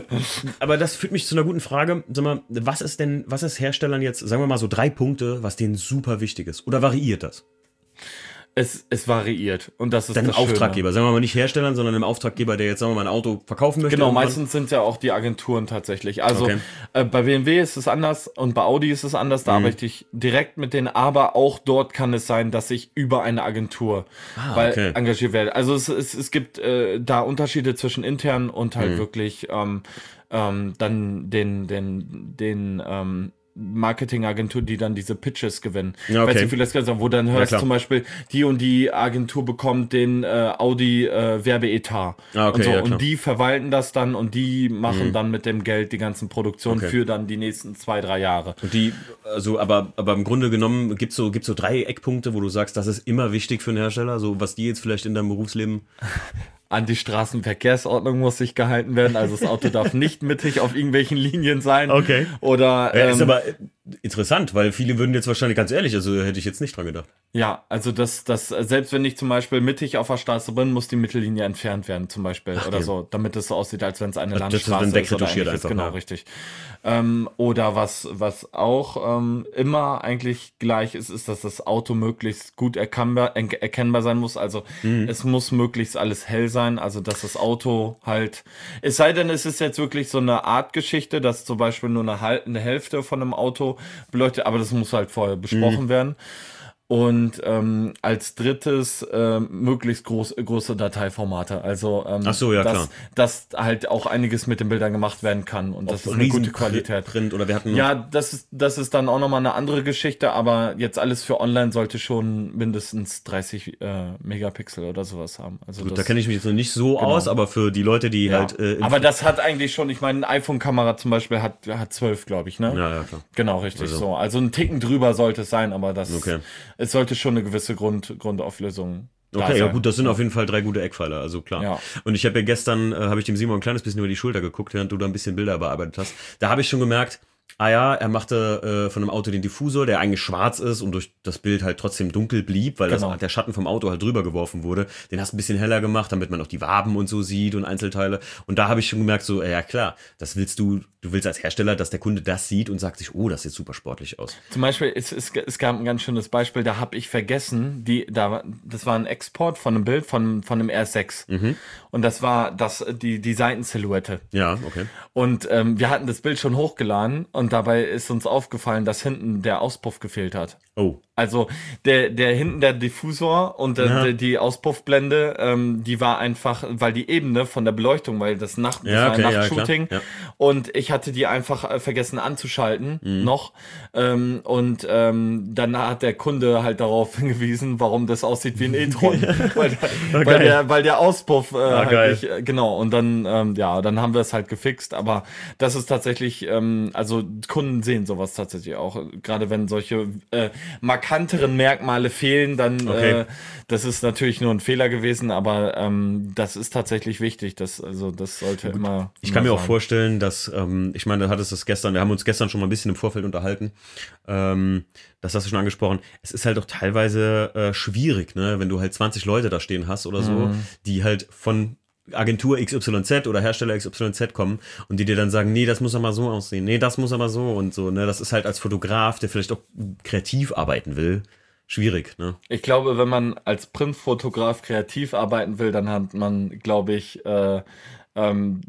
Aber das führt mich zu einer guten Frage. Sag mal, was ist denn, was ist Herstellern jetzt, sagen wir mal so drei Punkte, was denen super wichtig ist? Oder variiert das? Es, es variiert und das ist Deinem das Schöne. Auftraggeber, sagen wir mal nicht Herstellern, sondern einem Auftraggeber, der jetzt, sagen wir mal, ein Auto verkaufen möchte. Genau, irgendwann. meistens sind ja auch die Agenturen tatsächlich. Also Okay. äh, bei BMW ist es anders und bei Audi ist es anders. Mhm. Da arbeite ich direkt mit denen, aber auch dort kann es sein, dass ich über eine Agentur weil, Ah, okay. engagiert werde. Also es, es, es gibt äh, da Unterschiede zwischen intern und Mhm. halt wirklich ähm, ähm, dann den, den, den ähm, Marketingagentur, die dann diese Pitches gewinnen. Ja, okay. nicht, wie das gesagt wo dann hörst klar. zum Beispiel, die und die Agentur bekommt den äh, Audi äh, Werbeetat. Ah, okay, und, so. ja. Mhm. und die verwalten das dann und die machen dann mit dem Geld die ganzen Produktionen Okay. für dann die nächsten zwei, drei Jahre. Und die, also, aber, aber im Grunde genommen gibt's so, gibt's so drei Eckpunkte, wo du sagst, das ist immer wichtig für einen Hersteller, so was die jetzt vielleicht in deinem Berufsleben. An die Straßenverkehrsordnung muss sich gehalten werden. Also das Auto darf nicht mittig auf irgendwelchen Linien sein. Okay. Oder Ja, ähm, ist aber, interessant, weil viele würden jetzt wahrscheinlich ganz ehrlich, also hätte ich jetzt nicht dran gedacht. Ja, also das, das, selbst wenn ich zum Beispiel mittig auf der Straße bin, muss die Mittellinie entfernt werden, zum Beispiel, Ach, oder ja. so, damit es so aussieht, als wenn es eine Landstraße das ist. Dann ist einfach, genau, ja. richtig. Ähm, oder was, was auch ähm, immer eigentlich gleich ist, ist, dass das Auto möglichst gut erkennbar, erkennbar sein muss. Also mhm. es muss möglichst alles hell sein, also dass das Auto halt, es sei denn, es ist jetzt wirklich so eine Art Geschichte, dass zum Beispiel nur eine, eine Hälfte von einem Auto beleuchtet, aber das muss halt vorher besprochen mhm. werden. Und ähm, als drittes äh, möglichst groß, große Dateiformate. Also ähm, so, ja, dass, dass halt auch einiges mit den Bildern gemacht werden kann. Und das ist eine gute Qualität. Print oder wir hatten ja, das ist, das ist dann auch nochmal eine andere Geschichte, aber jetzt alles für online sollte schon mindestens 30 äh, Megapixel oder sowas haben. Also Gut, das, da kenne ich mich jetzt noch nicht so genau. aus, aber für die Leute, die ja. halt. Äh, aber das hat eigentlich schon, ich meine, eine iPhone-Kamera zum Beispiel hat, hat 12, glaube ich, ne? Ja, ja, klar. Genau, richtig also. so. Also ein Ticken drüber sollte es sein, aber das. Okay es sollte schon eine gewisse Grund, Grundauflösung Okay, ja gut, das sind auf jeden Fall drei gute Eckpfeiler, also klar. Ja. Und ich habe ja gestern, äh, habe ich dem Simon ein kleines bisschen über die Schulter geguckt, während du da ein bisschen Bilder bearbeitet hast. Da habe ich schon gemerkt, Ah ja, er machte äh, von einem Auto den Diffusor, der eigentlich schwarz ist und durch das Bild halt trotzdem dunkel blieb, weil genau. das, der Schatten vom Auto halt drüber geworfen wurde. Den hast du ein bisschen heller gemacht, damit man auch die Waben und so sieht und Einzelteile. Und da habe ich schon gemerkt, so, ja klar, das willst du, du willst als Hersteller, dass der Kunde das sieht und sagt sich, oh, das sieht super sportlich aus. Zum Beispiel, es, es, es gab ein ganz schönes Beispiel, da habe ich vergessen, die, da, das war ein Export von einem Bild von, von einem R6. Mhm. Und das war das, die, die Seitensilhouette. Ja, okay. Und ähm, wir hatten das Bild schon hochgeladen und dabei ist uns aufgefallen, dass hinten der Auspuff gefehlt hat. Oh. Also der, der hinten der Diffusor und der, ja. die Auspuffblende, ähm, die war einfach, weil die Ebene von der Beleuchtung, weil das Nacht, das ja, okay, Nachtshooting. Ja, und ich hatte die einfach äh, vergessen anzuschalten mhm. noch. Ähm, und ähm, dann hat der Kunde halt darauf hingewiesen, warum das aussieht wie ein E-Tron, weil, der, weil, der, weil der Auspuff äh, ah, halt nicht, äh, genau. Und dann ähm, ja, dann haben wir es halt gefixt, aber das ist tatsächlich, ähm, also Kunden sehen sowas tatsächlich auch, gerade wenn solche äh, markanteren Merkmale fehlen, dann okay. äh, das ist natürlich nur ein Fehler gewesen, aber ähm, das ist tatsächlich wichtig. Das, also das sollte Gut. immer. Ich kann mir auch vorstellen, dass, ähm, ich meine, du hattest das gestern, wir haben uns gestern schon mal ein bisschen im Vorfeld unterhalten. Ähm, das hast du schon angesprochen. Es ist halt auch teilweise äh, schwierig, ne, wenn du halt 20 Leute da stehen hast oder so, mhm. die halt von Agentur XYZ oder Hersteller XYZ kommen und die dir dann sagen, nee, das muss aber so aussehen, nee, das muss aber so und so, ne? Das ist halt als Fotograf, der vielleicht auch kreativ arbeiten will, schwierig, ne? Ich glaube, wenn man als Printfotograf kreativ arbeiten will, dann hat man, glaube ich, äh, ähm,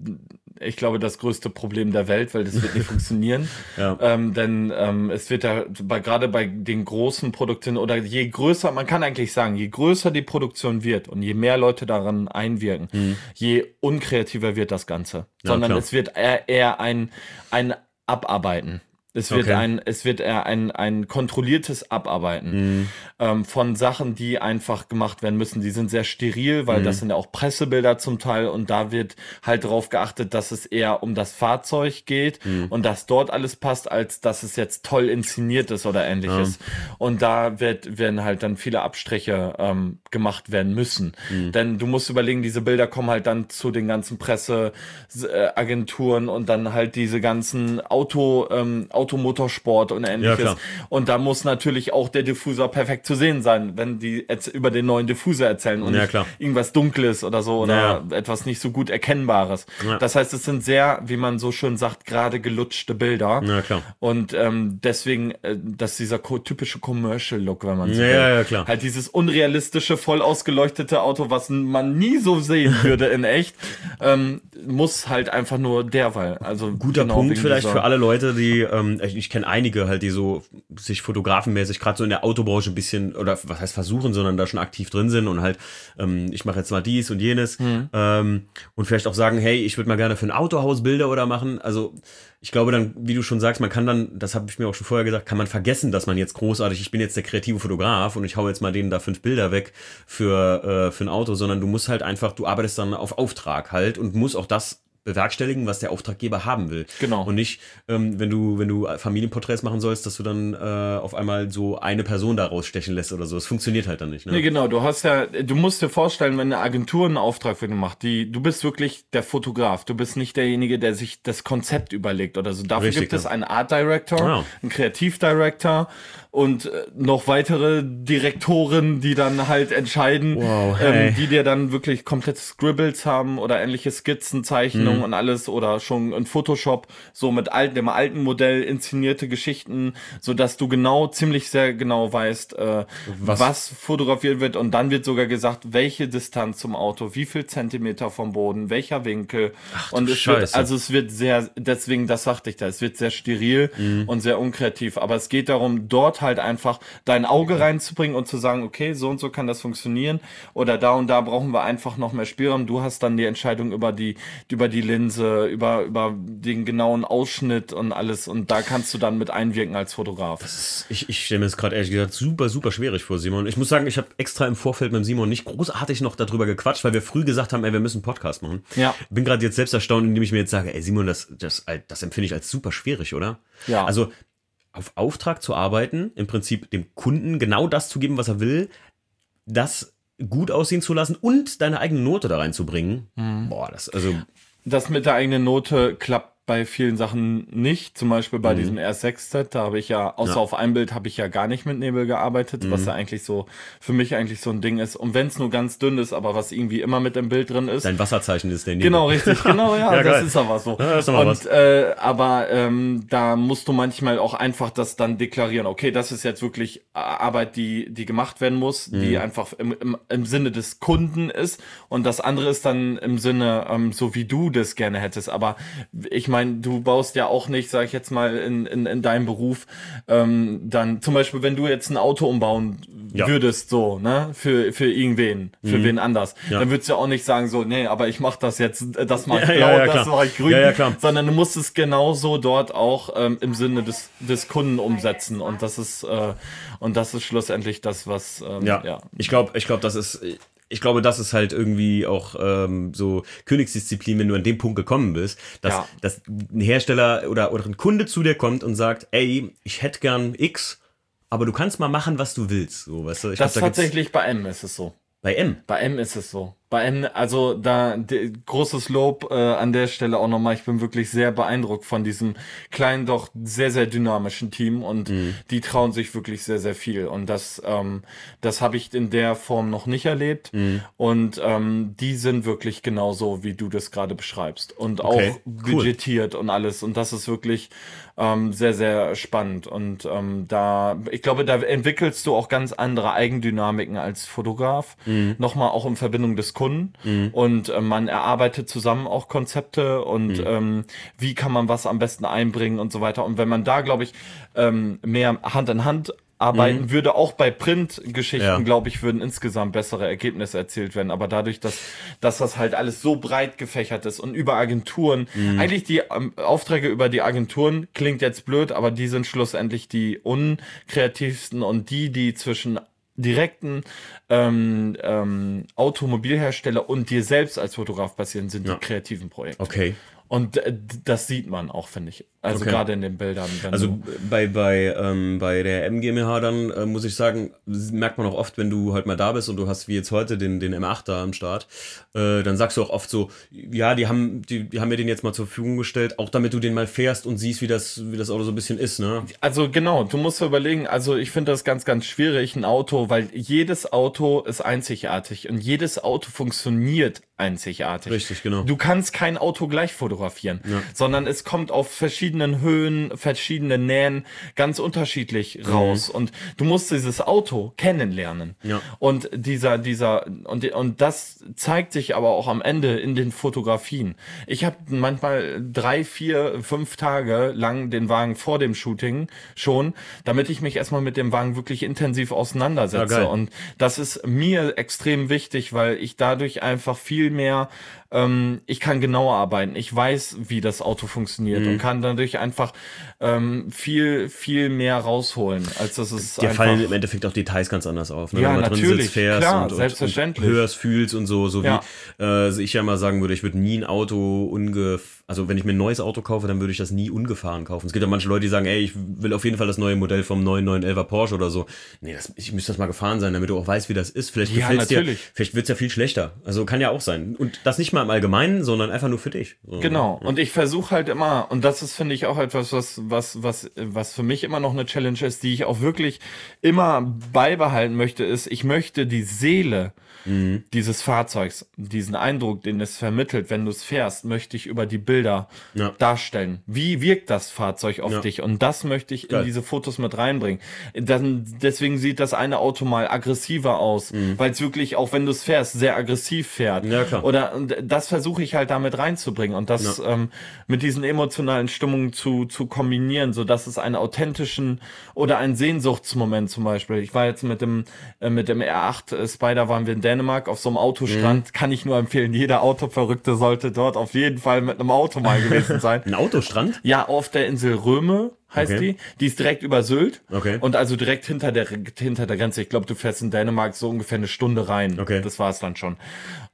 ich glaube, das größte Problem der Welt, weil das wird nicht funktionieren. Ja. Ähm, denn ähm, es wird ja bei, gerade bei den großen Produkten oder je größer, man kann eigentlich sagen, je größer die Produktion wird und je mehr Leute daran einwirken, mhm. je unkreativer wird das Ganze. Ja, Sondern klar. es wird eher, eher ein, ein Abarbeiten. Es wird okay. ein, es wird eher ein, ein kontrolliertes Abarbeiten mm. ähm, von Sachen, die einfach gemacht werden müssen. Die sind sehr steril, weil mm. das sind ja auch Pressebilder zum Teil und da wird halt darauf geachtet, dass es eher um das Fahrzeug geht mm. und dass dort alles passt, als dass es jetzt toll inszeniert ist oder ähnliches. Und da wird, werden halt dann viele Abstriche ähm, gemacht werden müssen. Mhm. Denn du musst überlegen, diese Bilder kommen halt dann zu den ganzen Presseagenturen und dann halt diese ganzen Auto, ähm, Automotorsport und ähnliches. Ja, und da muss natürlich auch der Diffusor perfekt zu sehen sein, wenn die über den neuen Diffusor erzählen und ja, irgendwas Dunkles oder so oder ja. etwas nicht so gut Erkennbares. Das heißt, es sind sehr, wie man so schön sagt, gerade gelutschte Bilder. Ja, klar. Und ähm, deswegen, äh, dass dieser typische Commercial-Look, wenn man so ja, will. Ja, klar. Halt dieses unrealistische, voll ausgeleuchtete Auto, was man nie so sehen würde in echt, ähm, muss halt einfach nur derweil. Also guter genau Punkt vielleicht für alle Leute, die ähm, ich, ich kenne einige halt, die so sich fotografenmäßig gerade so in der Autobranche ein bisschen, oder was heißt versuchen, sondern da schon aktiv drin sind und halt, ähm, ich mache jetzt mal dies und jenes mhm. ähm, und vielleicht auch sagen, hey, ich würde mal gerne für ein Autohaus Bilder oder machen. Also ich glaube dann, wie du schon sagst, man kann dann, das habe ich mir auch schon vorher gesagt, kann man vergessen, dass man jetzt großartig, ich bin jetzt der kreative Fotograf und ich hau jetzt mal denen da fünf Bilder weg für, äh, für ein Auto, sondern du musst halt einfach, du arbeitest dann auf Auftrag halt und musst auch das bewerkstelligen, was der Auftraggeber haben will. Genau. Und nicht, ähm, wenn du, wenn du Familienporträts machen sollst, dass du dann äh, auf einmal so eine Person da rausstechen lässt oder so. Das funktioniert halt dann nicht. Ne? Nee, genau. Du hast ja, du musst dir vorstellen, wenn eine Agentur einen Auftrag für dich macht, die, du bist wirklich der Fotograf. Du bist nicht derjenige, der sich das Konzept überlegt oder so. Dafür Richtig, gibt es ja. einen Art Director, Ah. einen Kreativdirector und äh, noch weitere Direktoren, die dann halt entscheiden, Wow, hey. ähm, die dir dann wirklich komplett Scribbles haben oder ähnliche Skizzen, Zeichnungen Mhm. und alles oder schon in Photoshop so mit alt, dem alten Modell inszenierte Geschichten, so dass du genau ziemlich sehr genau weißt, äh, was? Was- fotografiert wird und dann wird sogar gesagt, welche Distanz zum Auto, wie viel Zentimeter vom Boden, welcher Winkel du und es wird, Scheiße. also es wird sehr, deswegen das sagte ich da, es wird sehr steril Mhm. und sehr unkreativ, aber es geht darum, dort halt einfach dein Auge reinzubringen und zu sagen, okay, so und so kann das funktionieren oder da und da brauchen wir einfach noch mehr Spielraum. Du hast dann die Entscheidung über die, über die Linse, über, über den genauen Ausschnitt und alles und da kannst du dann mit einwirken als Fotograf. Ich, ich stelle mir das gerade ehrlich gesagt super, super schwierig vor, Simon. Ich muss sagen, ich habe extra im Vorfeld mit Simon nicht großartig noch darüber gequatscht, weil wir früh gesagt haben, ey, wir müssen einen Podcast machen. Ja. Bin gerade jetzt selbst erstaunt, indem ich mir jetzt sage, ey, Simon, das, das, das empfinde ich als super schwierig, oder? Ja. Also auf Auftrag zu arbeiten, im Prinzip dem Kunden genau das zu geben, was er will, das gut aussehen zu lassen und deine eigene Note da reinzubringen. Mhm. Boah, das, also, Das mit der eigenen Note klappt bei vielen Sachen nicht. Zum Beispiel bei diesem R6-Set, da habe ich ja, außer Mhm. Ja. Mhm. auf ein Bild, habe ich ja gar nicht mit Nebel gearbeitet, was ja eigentlich so, für mich eigentlich so ein Ding ist. Und wenn es nur ganz dünn ist, aber was irgendwie immer mit im Bild drin ist. dein Wasserzeichen ist der Genau, richtig, genau, ja, Ja, das geil. ist aber so. Ja, ist aber und. Äh, aber ähm, da musst du manchmal auch einfach das dann deklarieren. Okay, das ist jetzt wirklich Arbeit, die, die gemacht werden muss, Mhm. die einfach im, im, im Sinne des Kunden ist. Und das andere ist dann im Sinne, ähm, so wie du das gerne hättest. Aber ich meine, du baust ja auch nicht, sag ich jetzt mal, in, in, in deinem Beruf, ähm, dann zum Beispiel, wenn du jetzt ein Auto umbauen Ja. würdest, so, ne, für, für irgendwen, für wen anders, Ja. dann würdest du ja auch nicht sagen, so, nee, aber ich mach das jetzt, äh, das mach ich blau, ja, das mach ich grün, sondern du musst es genauso dort auch ähm, im Sinne des, des Kunden umsetzen und das ist, äh, und das ist schlussendlich das, was, ähm, Ja, ja. ich glaube, ich glaube, das ist, ich glaube, das ist halt irgendwie auch ähm, so Königsdisziplin, wenn du an dem Punkt gekommen bist, dass, Ja. dass ein Hersteller oder, oder ein Kunde zu dir kommt und sagt, ey, ich hätte gern X, aber du kannst mal machen, was du willst. So, weißt du? Ich Das glaub, da tatsächlich bei M ist es so. bei M. Bei M ist es so. Bei M, also da die, großes Lob äh, an der Stelle auch nochmal. Ich bin wirklich sehr beeindruckt von diesem kleinen, doch sehr, sehr dynamischen Team und die trauen sich wirklich sehr, sehr viel. Und das, ähm, das habe ich in der Form noch nicht erlebt. Und ähm, die sind wirklich genauso, wie du das gerade beschreibst. Und Okay, auch cool. budgetiert und alles. Und das ist wirklich ähm, sehr, sehr spannend. Und ähm, da, ich glaube, da entwickelst du auch ganz andere Eigendynamiken als Fotograf. Nochmal auch in Verbindung des Kunden. Und äh, man erarbeitet zusammen auch Konzepte und ähm, wie kann man was am besten einbringen und so weiter. Und wenn man da, glaube ich, ähm, mehr Hand in Hand arbeiten würde, auch bei Printgeschichten, Ja. glaube ich, würden insgesamt bessere Ergebnisse erzielt werden. Aber dadurch, dass, dass das halt alles so breit gefächert ist und über Agenturen, eigentlich die ähm, Aufträge über die Agenturen klingt jetzt blöd, aber die sind schlussendlich die unkreativsten und die, die zwischen direkten ähm, ähm, Automobilhersteller und dir selbst als Fotograf passieren, sind Ja. die kreativen Projekte. Okay. Und äh, das sieht man auch, finde ich. Also Okay. gerade in den Bildern. Also bei, bei, ähm, bei der MGMH dann äh, muss ich sagen, merkt man auch oft, wenn du halt mal da bist und du hast wie jetzt heute den, den M8 da am Start, äh, dann sagst du auch oft so, ja, die haben, die, die haben mir den jetzt mal zur Verfügung gestellt, auch damit du den mal fährst und siehst, wie das, wie das Auto so ein bisschen ist, ne? Also genau, du musst überlegen, also ich finde das ganz, ganz schwierig, ein Auto, weil jedes Auto ist einzigartig und jedes Auto funktioniert einzigartig. Richtig, genau. Du kannst kein Auto gleich fotografieren, sondern es kommt auf verschiedenen Höhen, verschiedene Nähen ganz unterschiedlich raus und du musst dieses Auto kennenlernen. Ja. Und dieser, dieser, und, und das zeigt sich aber auch am Ende in den Fotografien. Ich habe manchmal drei, vier, fünf Tage lang den Wagen vor dem Shooting schon, damit ich mich erstmal mit dem Wagen wirklich intensiv auseinandersetze. Ja, und das ist mir extrem wichtig, weil ich dadurch einfach viel mehr ähm, ich kann genauer arbeiten. Ich weiß, wie das Auto funktioniert Mhm. und kann dadurch einfach ähm, viel, viel mehr rausholen, als das ist Dir fallen im Endeffekt auch Details ganz anders auf. Ne? Ja, Wenn mal drin natürlich, sitzt, fährst klar, und, und, selbstverständlich. Und hörst, fühlst und so, so Ja. wie äh, ich ja mal sagen würde, ich würde nie ein Auto unge also wenn ich mir ein neues Auto kaufe, dann würde ich das nie ungefahren kaufen. Es gibt ja manche Leute, die sagen, ey, ich will auf jeden Fall das neue Modell vom 9911er Porsche oder so. Nee, das, ich müsste das mal gefahren sein, damit du auch weißt, wie das ist. Vielleicht Ja, gefällt's dir, vielleicht wird's ja viel schlechter. Also kann ja auch sein. Und das nicht mal im Allgemeinen, sondern einfach nur für dich. So. Genau. Und ich versuche halt immer, und das ist, finde ich, auch etwas, was, was, was, was für mich immer noch eine Challenge ist, die ich auch wirklich immer beibehalten möchte, ist, ich möchte die Seele Mhm. dieses Fahrzeugs, diesen Eindruck, den es vermittelt, wenn du es fährst, möchte ich über die Bilder Ja. darstellen. Wie wirkt das Fahrzeug auf Ja. dich? Und das möchte ich Geil. in diese Fotos mit reinbringen. Dann, deswegen sieht das eine Auto mal aggressiver aus, weil es wirklich, auch wenn du es fährst, sehr aggressiv fährt. Mhm. Ja, klar. Oder und das versuche ich halt damit reinzubringen und das ähm, mit diesen emotionalen Stimmungen zu, zu kombinieren, so dass es einen authentischen oder einen Sehnsuchtsmoment zum Beispiel. Ich war jetzt mit dem äh, mit dem R8 äh, Spider waren wir in Dänemark auf so einem Autostrand. Mhm. Kann ich nur empfehlen. Jeder Autoverrückte sollte dort auf jeden Fall mit einem Auto mal gewesen sein. Ein Autostrand? Ja, auf der Insel Röme heißt Okay. die. Die ist direkt über Sylt. Okay. Und also direkt hinter der, hinter der Grenze. Ich glaube, du fährst in Dänemark so ungefähr eine Stunde rein. Okay. Das war es dann schon.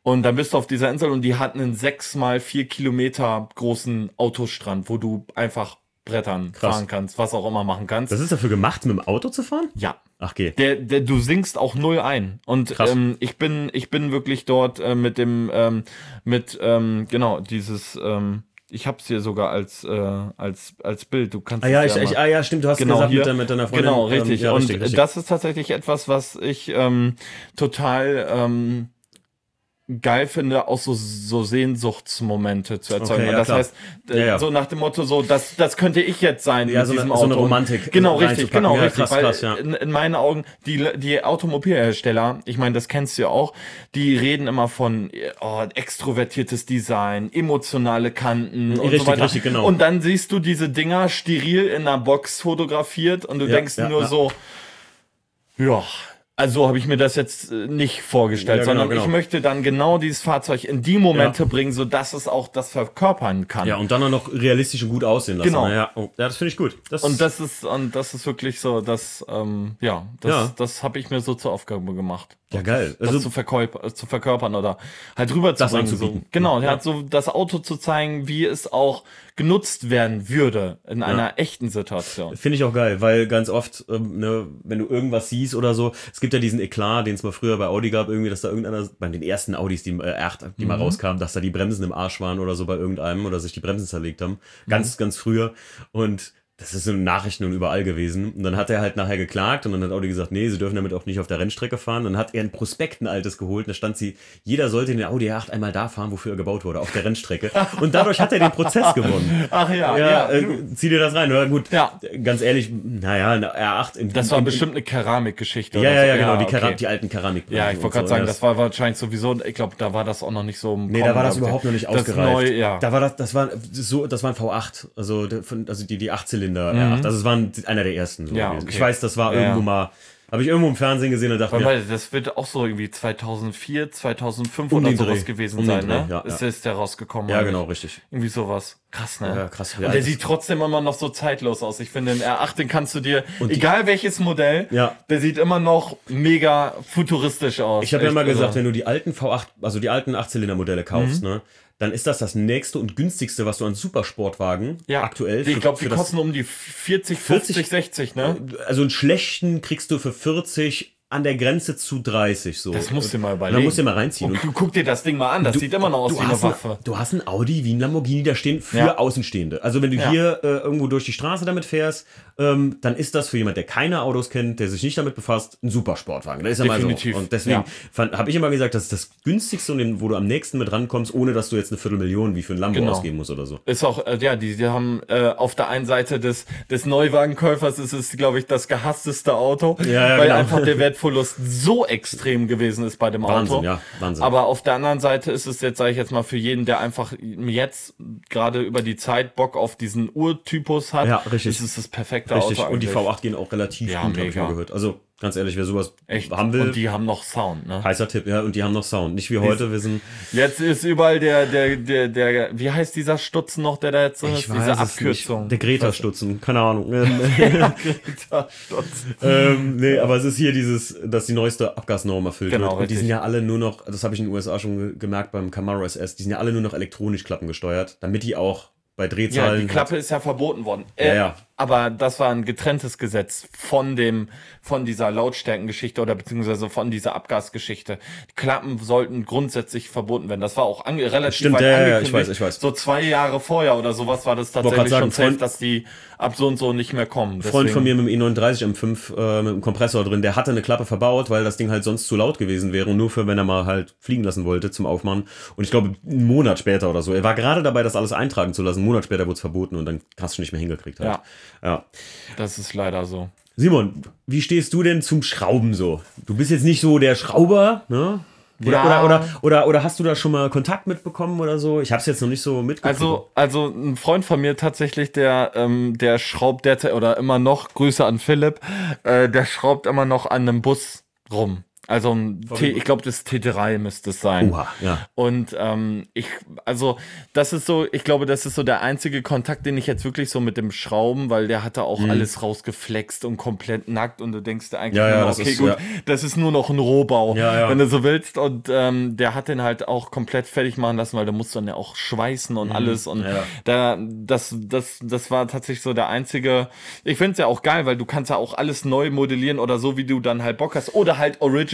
Und dann bist du auf dieser Insel und die hatten einen sechs mal vier Kilometer großen Autostrand, wo du einfach brettern, Krass. fahren kannst, was auch immer machen kannst. Das ist dafür gemacht, mit dem Auto zu fahren? ja. Ach, geh. Der, der, du sinkst auch null ein. Und ähm, ich bin, ich bin wirklich dort äh, mit dem, ähm, mit, ähm, genau, dieses, ähm, ich hab's hier sogar als, äh, als, als Bild. Du kannst Ah ja, ich, mal- ich, ah ja, stimmt, du hast genau gesagt hier. mit, mit deiner Freundin. Genau, ähm, richtig. ja, und richtig, richtig. das ist tatsächlich etwas, was ich ähm, total ähm, geil finde, auch so, so Sehnsuchtsmomente zu erzeugen. Okay, Und ja, das klar. heißt, äh, Ja, ja. so nach dem Motto, so, das, das könnte ich jetzt sein Ja, mit so eine- diesem so eine Auto. Und- Romantik Genau, richtig, genau, richtig. krass, weil krass, in, in meinen Augen, die, die Automobilhersteller, ich meine, das kennst du ja auch, die reden immer von oh, extrovertiertes Design, emotionale Kanten und Richtig, so weiter. richtig, genau. Und dann siehst du diese Dinger steril in einer Box fotografiert und du denkst nur so, ja, also habe ich mir das jetzt äh, nicht vorgestellt, Ja, genau, sondern genau. ich möchte dann genau dieses Fahrzeug in die Momente bringen, so dass es auch das verkörpern kann. Ja, und dann auch noch realistisch und gut aussehen lassen. Genau. Ja, oh, ja das finde ich gut. Das, Und das ist und das ist wirklich so, dass ähm, ja, das, Ja. das habe ich mir so zur Aufgabe gemacht. ja, geil. Das Also, zu, verkörper, äh, zu verkörpern oder halt rüberzubringen. So. anzubieten. Genau, Ja. halt so das Auto zu zeigen, wie es auch genutzt werden würde in einer echten Situation. Finde ich auch geil, weil ganz oft, ähm, ne, wenn du irgendwas siehst oder so, es gibt ja diesen Eklat, den es mal früher bei Audi gab, irgendwie, dass da irgendeiner, bei den ersten Audis, die, äh, acht, die mal rauskamen, dass da die Bremsen im Arsch waren oder so bei irgendeinem oder sich die Bremsen zerlegt haben. Ganz, ganz früher. Und das ist in Nachrichten und überall gewesen. Und dann hat er halt nachher geklagt und dann hat Audi gesagt, nee, sie dürfen damit auch nicht auf der Rennstrecke fahren. Dann hat er ein Prospekt, ein altes geholt und da stand sie, jeder sollte den Audi R8 einmal da fahren, wofür er gebaut wurde, auf der Rennstrecke. Und dadurch hat er den Prozess gewonnen. Ach ja, Ja, äh, zieh dir das rein. Ja, gut. Ja. Ganz ehrlich, naja, eine R8 in Das war in, bestimmt eine Keramikgeschichte. Ja, oder ja, so. ja, genau, die, okay. Die alten Keramik. Ja, ich wollte gerade sagen, das war wahrscheinlich sowieso, ich glaube, da war das auch noch nicht so Nee, da Kommen, war das überhaupt noch nicht Das ausgereift. Neu, ja. Da war das, das war so, das war ein V8, also, also die, die Achtzylinder R8. Also es war einer der ersten. So Mhm. Ja, okay. Ich weiß, das war Ja, irgendwo mal, habe ich irgendwo im Fernsehen gesehen und dachte Weil, mir, weil das wird auch so irgendwie 2004, 2005 Um oder sowas Dreh. gewesen Um sein, ne? Ja, ist ja. jetzt der rausgekommen. ja genau, richtig. Irgendwie sowas. Krass, ne? Ja, krass. Und der sieht trotzdem immer noch so zeitlos aus. Ich finde, den R8, den kannst du dir, egal welches Modell, Ja. der sieht immer noch mega futuristisch aus. Ich habe ja mal gesagt, also. wenn du die alten V8, also die alten Achtzylinder-Modelle kaufst, Mhm. ne, dann ist das das nächste und günstigste, was du an Supersportwagen ja, aktuell Ich glaube, die kosten um die 40, 50, 60, ne? also einen schlechten kriegst du für 40 an der Grenze zu 30 so. Das musst du mal Und überlegen. Dann musst du mal reinziehen. Und guck dir das Ding mal an, das sieht immer noch aus wie eine hast ein, Waffe. du hast ein Audi wie ein Lamborghini da stehen für Ja. Außenstehende. Also wenn du Ja. hier äh, irgendwo durch die Straße damit fährst, ähm, dann ist das für jemand, der keine Autos kennt, der sich nicht damit befasst, ein Supersportwagen. Das ist Definitiv. so. Und deswegen Ja. habe ich immer gesagt, das ist das günstigste und wo du am nächsten mit rankommst, ohne dass du jetzt eine Viertelmillion wie für ein Lambo Genau. ausgeben musst oder so. Ist auch, äh, ja, die, die haben äh, auf der einen Seite des, des Neuwagenkäufers ist es, glaube ich, das gehassteste Auto, Ja, ja, weil genau. einfach der Wertverlust so extrem gewesen ist bei dem Wahnsinn, Auto. ja, Wahnsinn. Aber auf der anderen Seite ist es jetzt, sage ich jetzt mal, für jeden, der einfach jetzt gerade über die Zeit Bock auf diesen Urtypus hat, Ja, richtig. ist es das perfekte Richtig. Auto. Und die eigentlich. V8 gehen auch relativ Ja, gut, hab ich mal gehört. Also Ganz ehrlich, wer sowas Echt? haben will, Und die haben noch Sound, ne? heißer Tipp, ja, und die haben noch Sound. Nicht wie heute, wir sind. Jetzt ist überall der, der, der, der, wie heißt dieser Stutzen noch, der da jetzt so ist? Diese es Abkürzung. Nicht. Der Greta-Stutzen, keine Ahnung. Greta-Stutzen. ähm, nee, aber es ist hier dieses, dass die neueste Abgasnorm erfüllt Genau, wird. Und die richtig. sind ja alle nur noch, das habe ich in den USA schon ge- gemerkt beim Camaro SS, die sind ja alle nur noch elektronisch klappengesteuert, damit die auch bei Ja, Drehzahlen. die Klappe ist ja verboten worden. Ja, Äh, ja. Aber das war ein getrenntes Gesetz von dem, von dieser Lautstärkengeschichte oder beziehungsweise von dieser Abgasgeschichte. Klappen sollten grundsätzlich verboten werden. Das war auch ange relativ Stimmt, weit ja, angekündigt. ich weiß, ich weiß. So zwei Jahre vorher oder sowas war das tatsächlich grad schon sagen, safe, Freund- dass die ab so und so nicht mehr kommen. Ein Freund Deswegen- von mir mit dem E39 M5 äh, mit einem Kompressor drin, der hatte eine Klappe verbaut, weil das Ding halt sonst zu laut gewesen wäre und nur für, wenn er mal halt fliegen lassen wollte zum Aufmachen. Und ich glaube, einen Monat später oder so. Er war gerade dabei, das alles eintragen zu lassen. Einen Monat später wurde es verboten und dann hast du nicht mehr hingekriegt. Halt. Ja. Ja. Das ist leider so. Simon, wie stehst du denn zum Schrauben so? Du bist jetzt nicht so der Schrauber, ne? Oder, Ja. oder, oder, oder, oder hast du da schon mal Kontakt mitbekommen oder so? Ich habe es jetzt noch nicht so mitgekriegt. Also, also ein Freund von mir tatsächlich, der, ähm, der schraubt derzeit oder immer noch, Grüße an Philipp, äh, der schraubt immer noch an einem Bus rum. Also ein T, ich glaube, das T3 müsste es sein. Oha, ja. Und ähm, ich, also das ist so, ich glaube, das ist so der einzige Kontakt, den ich jetzt wirklich so mit dem Schrauben, weil der hatte auch alles rausgeflext und komplett nackt und du denkst dir eigentlich, Mhm. Ja, ja, okay, ist- gut, ja. das ist nur noch ein Rohbau, Ja, ja. wenn du so willst. Und ähm, der hat den halt auch komplett fertig machen lassen, weil der muss dann ja auch schweißen und alles. Und Mhm. Ja. da, das, das, das war tatsächlich so der einzige. Ich finde es ja auch geil, weil du kannst ja auch alles neu modellieren oder so, wie du dann halt Bock hast. Oder halt Original.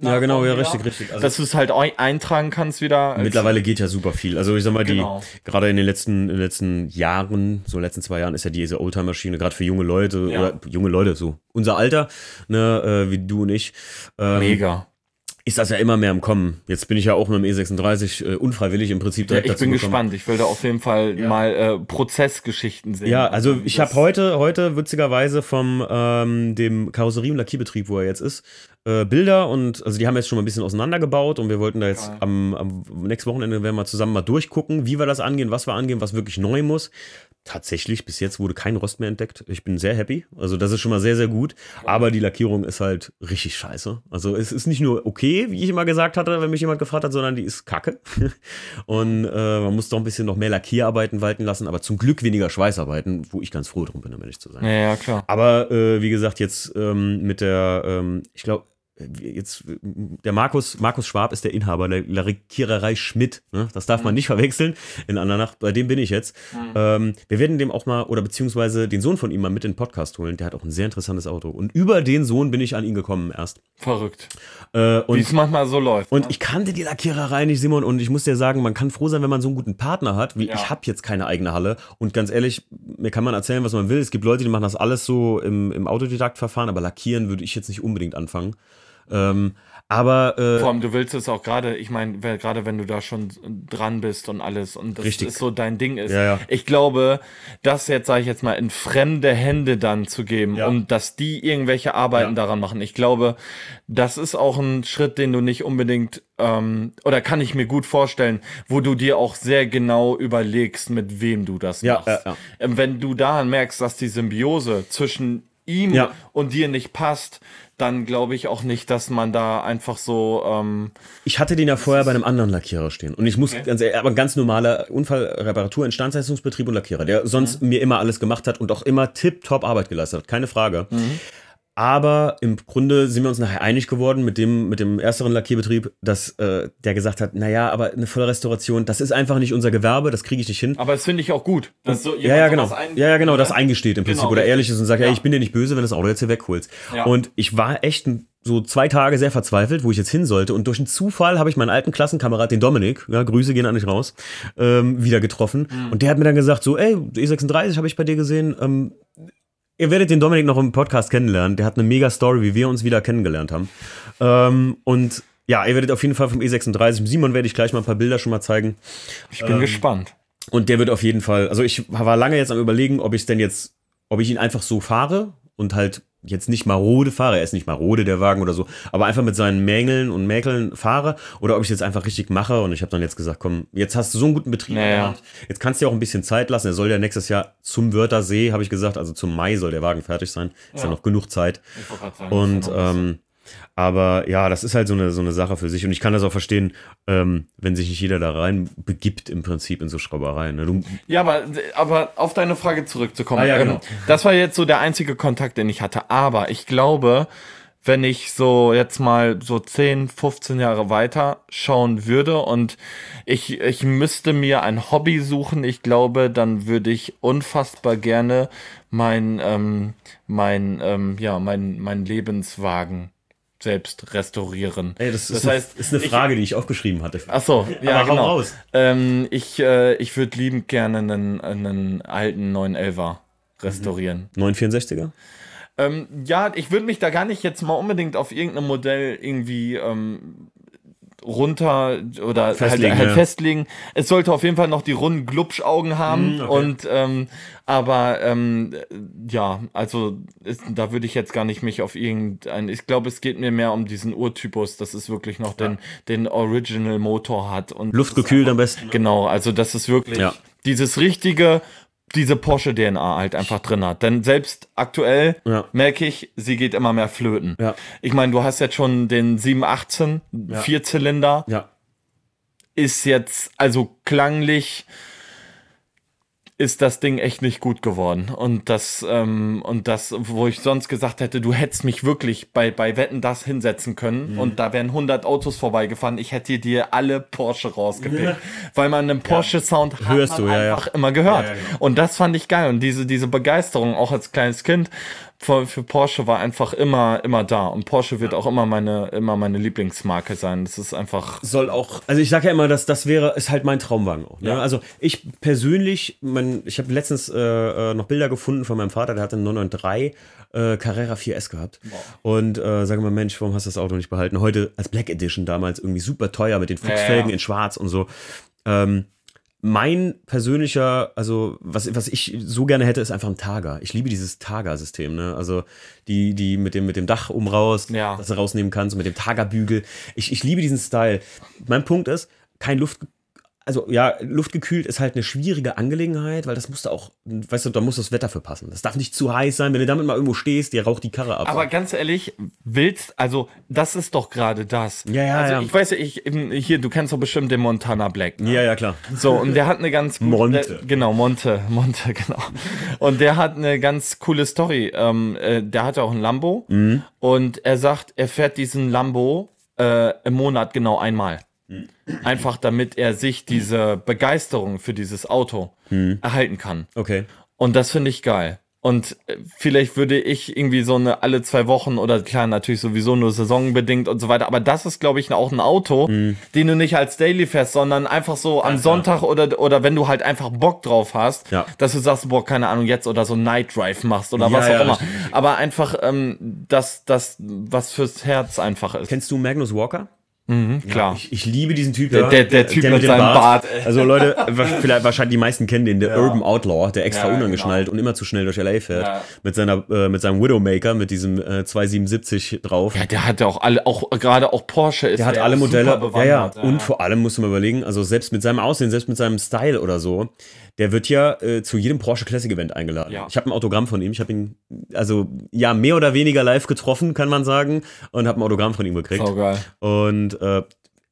Ja, genau, ja, richtig, richtig. Also dass du es halt eintragen kannst wieder. Mittlerweile geht ja super viel. Also ich sag mal, die Genau. gerade in den letzten, in den letzten Jahren, so letzten zwei Jahren, ist ja diese Oldtimer-Maschine, gerade für junge Leute, Ja. oder junge Leute, so unser Alter, ne, äh, wie du und ich, ähm, Mega. Ist das ja immer mehr im Kommen. Jetzt bin ich ja auch mit dem E36 äh, unfreiwillig im Prinzip Ja, direkt ich dazu bin gekommen. gespannt. Ich will da auf jeden Fall mal äh, Prozessgeschichten sehen. Ja, also ich habe heute, heute witzigerweise vom ähm, dem Karosserie- und Lackierbetrieb, wo er jetzt ist, äh, Bilder und also die haben jetzt schon mal ein bisschen auseinandergebaut und wir wollten da jetzt am, am nächsten Wochenende werden wir zusammen mal durchgucken, wie wir das angehen, was wir angehen, was wirklich neu muss. Tatsächlich, bis jetzt wurde kein Rost mehr entdeckt. Ich bin sehr happy. Also, das ist schon mal sehr, sehr gut. Aber die Lackierung ist halt richtig scheiße. Also, es ist nicht nur okay, wie ich immer gesagt hatte, wenn mich jemand gefragt hat, sondern die ist kacke. Und äh, man muss doch ein bisschen noch mehr Lackierarbeiten walten lassen, aber zum Glück weniger Schweißarbeiten, wo ich ganz froh drum bin, um ehrlich zu sein. Ja, ja, klar. Aber äh, wie gesagt, jetzt ähm, mit der, ähm, ich glaube, jetzt äh, der Markus, Markus Schwab ist der Inhaber der Lackiererei Schmidt. Ne? Das darf man nicht verwechseln in Andernach. Bei dem bin ich jetzt. Ähm, wir werden dem auch mal, oder beziehungsweise den Sohn von ihm mal mit in den Podcast holen. Der hat auch ein sehr interessantes Auto. Und über den Sohn bin ich an ihn gekommen erst. Verrückt. Äh, Wie es manchmal so läuft. und ne? ich kannte die Lackiererei nicht, Simon, und ich muss dir sagen, man kann froh sein, wenn man so einen guten Partner hat. Wie Ja. Ich habe jetzt keine eigene Halle. Und ganz ehrlich, mir kann man erzählen, was man will. Es gibt Leute, die machen das alles so im, im Autodidaktverfahren, aber lackieren würde ich jetzt nicht unbedingt anfangen. Ähm, aber äh, Vor allem, du willst es auch gerade, ich meine, gerade wenn du da schon dran bist und alles und das Richtig. ist so dein Ding ist. Ja, ja. Ich glaube, das jetzt, sage ich jetzt mal, in fremde Hände dann zu geben Ja. und dass die irgendwelche Arbeiten daran machen. Ich glaube, das ist auch ein Schritt, den du nicht unbedingt, ähm, oder kann ich mir gut vorstellen, wo du dir auch sehr genau überlegst, mit wem du das Ja, machst. Wenn du da merkst, dass die Symbiose zwischen ihm und dir nicht passt, dann glaube ich auch nicht, dass man da einfach so ähm, ich hatte den ja vorher bei einem anderen Lackierer stehen. Und ich muss ganz ehrlich, aber ein ganz normaler Unfallreparatur, Instandsetzungsbetrieb und Lackierer, der sonst Mhm. mir immer alles gemacht hat und auch immer tipptopp Arbeit geleistet hat, keine Frage. Mhm. Aber im Grunde sind wir uns nachher einig geworden mit dem, mit dem ersteren Lackierbetrieb, dass äh, der gesagt hat, naja, aber eine volle Restauration, das ist einfach nicht unser Gewerbe, das kriege ich nicht hin. Aber das finde ich auch gut. Dass so Ja, ja, genau. ein- Ja, ja, genau, das eingesteht im Prinzip Genau, oder ehrlich ist und sagt, Ja. ey, ich bin dir nicht böse, wenn du das Auto jetzt hier wegholst. Ja. Und ich war echt so zwei Tage sehr verzweifelt, wo ich jetzt hin sollte. Und durch einen Zufall habe ich meinen alten Klassenkamerad, den Dominik, ja, Grüße gehen an dich raus, ähm, wieder getroffen. Mhm. Und der hat mir dann gesagt, so, ey, E36 habe ich bei dir gesehen. Ähm, ihr werdet den Dominik noch im Podcast kennenlernen. Der hat eine mega Story, wie wir uns wieder kennengelernt haben. Ähm, und ja, ihr werdet auf jeden Fall vom E36, Simon werde ich gleich mal ein paar Bilder schon mal zeigen. Ich bin gespannt. Und der wird auf jeden Fall, also ich war lange jetzt am überlegen, ob ich es denn jetzt, ob ich ihn einfach so fahre und halt jetzt nicht marode fahre, er ist nicht marode, der Wagen oder so, aber einfach mit seinen Mängeln und Mäkeln fahre oder ob ich jetzt einfach richtig mache und ich habe dann jetzt gesagt, komm, jetzt hast du so einen guten Betrieb Naja. jetzt kannst du dir auch ein bisschen Zeit lassen, er soll ja nächstes Jahr zum Wörthersee, habe ich gesagt, also zum Mai soll der Wagen fertig sein, ist ja, Ja. noch genug Zeit und ähm, aber ja, das ist halt so eine, so eine Sache für sich und ich kann das auch verstehen, ähm, wenn sich nicht jeder da rein begibt im Prinzip in so Schraubereien. Ne? Du, Ja, aber, aber auf deine Frage zurückzukommen. Ah, ja, ähm, genau. Das war jetzt so der einzige Kontakt, den ich hatte. Aber ich glaube, wenn ich so jetzt mal so 10, 15 Jahre weiter schauen würde und ich, ich müsste mir ein Hobby suchen, ich glaube, dann würde ich unfassbar gerne mein, ähm, mein, ähm, ja, mein, mein Lebenswagen selbst restaurieren. ey, das, das ist, heißt, eine, ist eine ich- Frage, die ich aufgeschrieben hatte. Ach so, ja, Aber genau. raus. Ähm, ich äh, ich würde liebend gerne einen, einen alten 911er restaurieren. 964er? Ähm, ja, ich würde mich da gar nicht jetzt mal unbedingt auf irgendein Modell irgendwie ähm, runter oder Festlegen, halt, halt ja. festlegen. Es sollte auf jeden Fall noch die runden Glubschaugen haben Mm, okay. und ähm, aber ähm, ja, also ist, da würde ich jetzt gar nicht mich auf irgendein. Ich glaube, es geht mir mehr um diesen Urtypus, dass es wirklich noch den den Original Motor hat und Luftgekühlt am besten. Genau, also dass es wirklich Ja. dieses richtige, diese Porsche-DNA halt einfach drin hat. Denn selbst aktuell Ja. merke ich, sie geht immer mehr flöten. Ja. Ich meine, du hast jetzt schon den 718 Vierzylinder, Ja. ist jetzt also klanglich ist das Ding echt nicht gut geworden. Und das, ähm, und das, wo ich sonst gesagt hätte, du hättest mich wirklich bei, bei Wetten das hinsetzen können Mhm. und da wären 100 Autos vorbeigefahren. Ich hätte dir alle Porsche rausgepickt. Weil man einen Porsche-Sound hat Hörst du, ja, ja. einfach immer gehört. Ja, ja, genau. Und das fand ich geil. Und diese, diese Begeisterung, auch als kleines Kind, für, für Porsche war einfach immer, immer da. Und Porsche wird auch immer meine, immer meine Lieblingsmarke sein. Das ist einfach. soll auch, also ich sage ja immer, dass das wäre, ist halt mein Traumwagen auch. Ne? Ja. Also ich persönlich, mein, ich habe letztens äh, äh, noch Bilder gefunden von meinem Vater, der hatte einen 993 äh, Carrera 4S gehabt. Und äh, sage mal, Mensch, warum hast du das Auto nicht behalten? Heute als Black Edition damals irgendwie super teuer mit den Fuchsfelgen ja. in schwarz und so. Ähm, mein persönlicher, also was, was ich so gerne hätte, ist einfach ein Targa. Ich liebe dieses Targa-System, ne? Also die, die mit dem, mit dem Dach um raus, Ja. das du rausnehmen kannst, und mit dem Targa-Bügel. Ich, ich liebe diesen Style. Mein Punkt ist, kein Luft, also ja, luftgekühlt ist halt eine schwierige Angelegenheit, weil das musst du auch, weißt du, da muss das Wetter für passen. Das darf nicht zu heiß sein. Wenn du damit mal irgendwo stehst, dir raucht die Karre ab. Aber ganz ehrlich, willst, also das ist doch gerade das. Ja, ja, also ja. ich weiß ja, ich, hier, du kennst doch bestimmt den Montana Black. Ne? ja, ja, klar. So, und der hat eine ganz gute, Monte. Der, genau, Monte, Monte, genau. Und der hat eine ganz coole Story. Ähm, äh, der hatte auch ein Lambo Mhm. und er sagt, er fährt diesen Lambo äh, im Monat genau einmal. Mhm. Einfach damit er sich diese Begeisterung für dieses Auto Mhm. erhalten kann. Okay. Und das finde ich geil. Und äh, vielleicht würde ich irgendwie so eine alle zwei Wochen oder klar, natürlich sowieso nur saisonbedingt und so weiter. Aber das ist, glaube ich, auch ein Auto, den du nicht als Daily fährst, sondern einfach so am Sonntag oder, oder wenn du halt einfach Bock drauf hast, Ja. dass du sagst, boah, keine Ahnung, jetzt oder so Night Drive machst oder Ja, was auch ja, immer. Aber einfach ähm, das, das, was fürs Herz einfach ist. Kennst du Magnus Walker? Mhm, klar. Ich, ich liebe diesen Typ. Der- ja. der- der Typ mit seinem Bart, ey. Also Leute, vielleicht wahrscheinlich die meisten kennen den, der Urban Outlaw, der extra Ja, unangeschnallt und immer zu schnell durch LA fährt. Ja. Mit seiner, äh, mit seinem Widowmaker, mit diesem äh, 277 drauf. ja, der hat ja auch alle, auch gerade auch Porsche ist Der hat ja alle Modelle. Ja, ja. Und vor allem musst du mal überlegen, also selbst mit seinem Aussehen, selbst mit seinem Style oder so, der wird ja äh, zu jedem Porsche Classic Event eingeladen. Ja. Ich habe ein Autogramm von ihm. Ich habe ihn, also ja, mehr oder weniger live getroffen, kann man sagen, und habe ein Autogramm von ihm gekriegt. Saugeil. Und äh,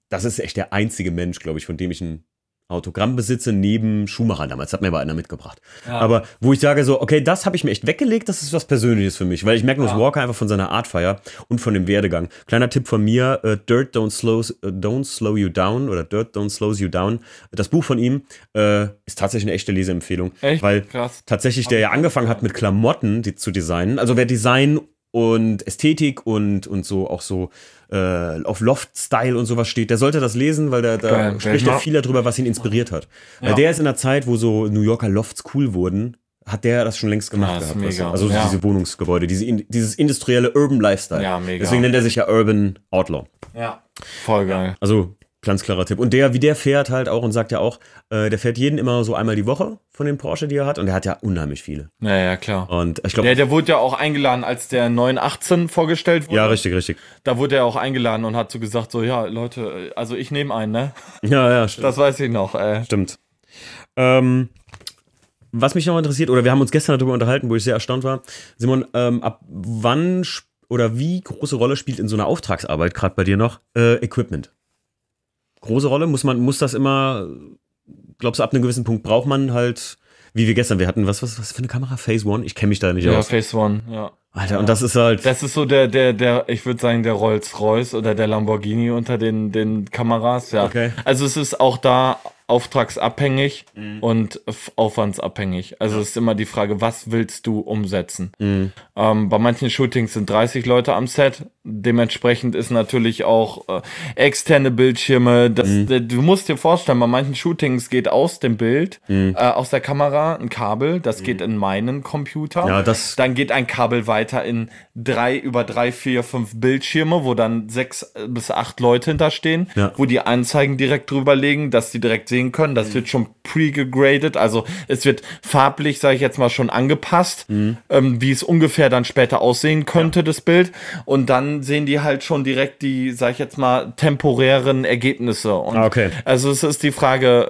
das ist echt der einzige Mensch, glaube ich, von dem ich ein Autogramm besitze, neben Schumacher damals. Hat mir aber einer mitgebracht. Aber wo ich sage so, okay, das habe ich mir echt weggelegt, das ist was Persönliches für mich, weil ich Magnus Walker einfach von seiner Art feier und von dem Werdegang. Kleiner Tipp von mir, äh, Dirt Don't Slow, äh, Don't Slow You Down oder Dirt Don't Slows You Down. Das Buch von ihm äh, ist tatsächlich eine echte Leseempfehlung. Echt? Weil Krass. tatsächlich der ja angefangen hat mit Klamotten die zu designen. Also wer Design und Ästhetik und, und so auch so äh, auf Loft-Style und sowas steht, der sollte das lesen, weil da, da Geil. spricht Ja. er viel darüber, was ihn inspiriert hat. Weil Ja. der ist in der Zeit, wo so New Yorker Lofts cool wurden, hat der das schon längst gemacht Krass, gehabt. mega. Also Ja. diese Wohnungsgebäude, diese, dieses industrielle Urban Lifestyle. Ja, mega. Deswegen nennt er sich ja Urban Outlaw. Ja. Voll geil. Also Ganz klarer Tipp. Und der, wie der fährt halt auch und sagt ja auch, äh, der fährt jeden immer so einmal die Woche von den Porsche, die er hat. Und er hat ja unheimlich viele. Ja, ja, klar. Und ich glaube. Der, der wurde ja auch eingeladen, als der 918 vorgestellt wurde. Ja, richtig, richtig. Da wurde er auch eingeladen und hat so gesagt: So, ja, Leute, also ich nehme einen, ne? Ja, ja, stimmt. Das weiß ich noch, ey. Stimmt. Ähm, was mich noch interessiert, oder wir haben uns gestern darüber unterhalten, wo ich sehr erstaunt war. Simon, ähm, ab wann oder wie große Rolle spielt in so einer Auftragsarbeit gerade bei dir noch äh, Equipment? Große Rolle? Muss man, muss das immer, glaubst du, ab einem gewissen Punkt braucht man halt, wie wir gestern, wir hatten, was, was, was für eine Kamera? Phase One? Ich kenne mich da nicht ja, aus. Ja, Phase One, ja. Alter, ja. und das ist halt. Das ist so der, der, der, ich würde sagen, der Rolls-Royce oder der Lamborghini unter den, den Kameras, ja. Okay. Also es ist auch da auftragsabhängig mhm. und aufwandsabhängig. Also ja. es ist immer die Frage, was willst du umsetzen? Mhm. Ähm, bei manchen Shootings sind 30 Leute am Set. Dementsprechend ist natürlich auch äh, externe Bildschirme. Das, mhm. Du musst dir vorstellen, bei manchen Shootings geht aus dem Bild, mhm. äh, aus der Kamera ein Kabel, das geht mhm. in meinen Computer. Ja, das dann geht ein Kabel weiter in drei über drei, vier, fünf Bildschirme, wo dann sechs bis acht Leute hinterstehen, ja. wo die Anzeigen direkt drüber legen, dass die direkt sehen können. Das mhm. wird schon pre-gegradet, also es wird farblich, sage ich jetzt mal, schon angepasst, mhm. ähm, wie es ungefähr dann später aussehen könnte, ja. das Bild. Und dann sehen die halt schon direkt die, sage ich jetzt mal, temporären Ergebnisse. Und ah, okay. Also es ist die Frage,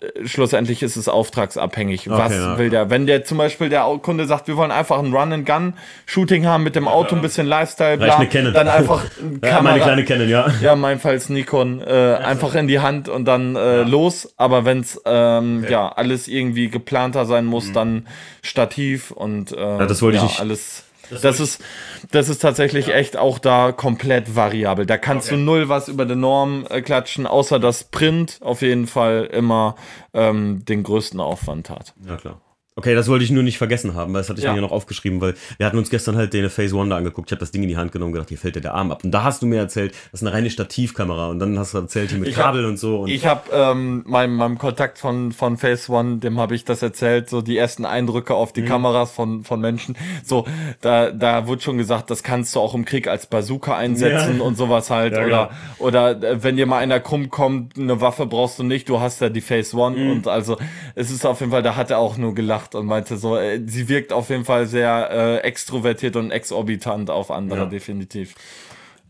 äh, schlussendlich ist es auftragsabhängig. Okay, was ja. will der? Wenn der zum Beispiel der Kunde sagt, wir wollen einfach ein Run-and-Gun-Shooting haben mit dem Auto, ein bisschen Lifestyle, bla, dann einfach ja, meine kleine Canon, ja. Ja, meinfalls Nikon, äh, einfach in die Hand und dann äh, los aber wenn es ähm, okay. ja alles irgendwie geplanter sein muss, mhm. dann Stativ und äh, ja, das wollte ja, ich nicht. alles. Das, das ist, das ist tatsächlich ja. echt auch da komplett variabel. Da kannst okay. du null was über die Norm äh, klatschen, außer dass Print auf jeden Fall immer ähm, den größten Aufwand hat. Ja, klar. Okay, das wollte ich nur nicht vergessen haben, weil das hatte ich ja. mir noch aufgeschrieben, weil wir hatten uns gestern halt den Phase One da angeguckt. Ich habe das Ding in die Hand genommen und gedacht, hier fällt dir der Arm ab. Und da hast du mir erzählt, das ist eine reine Stativkamera. Und dann hast du erzählt, hier mit ich Kabel hab, und so. Und ich habe ähm, meinem, meinem Kontakt von, von Phase One, dem habe ich das erzählt, so die ersten Eindrücke auf die mhm. Kameras von, von Menschen. So, da, da wurde schon gesagt, das kannst du auch im Krieg als Bazooka einsetzen ja. und sowas halt. Ja, oder, ja. oder äh, wenn dir mal einer krumm kommt, eine Waffe brauchst du nicht, du hast ja die Phase One. Mhm. Und also es ist auf jeden Fall, da hat er auch nur gelacht und meinte so, äh, sie wirkt auf jeden Fall sehr äh, extrovertiert und exorbitant auf andere, ja. definitiv.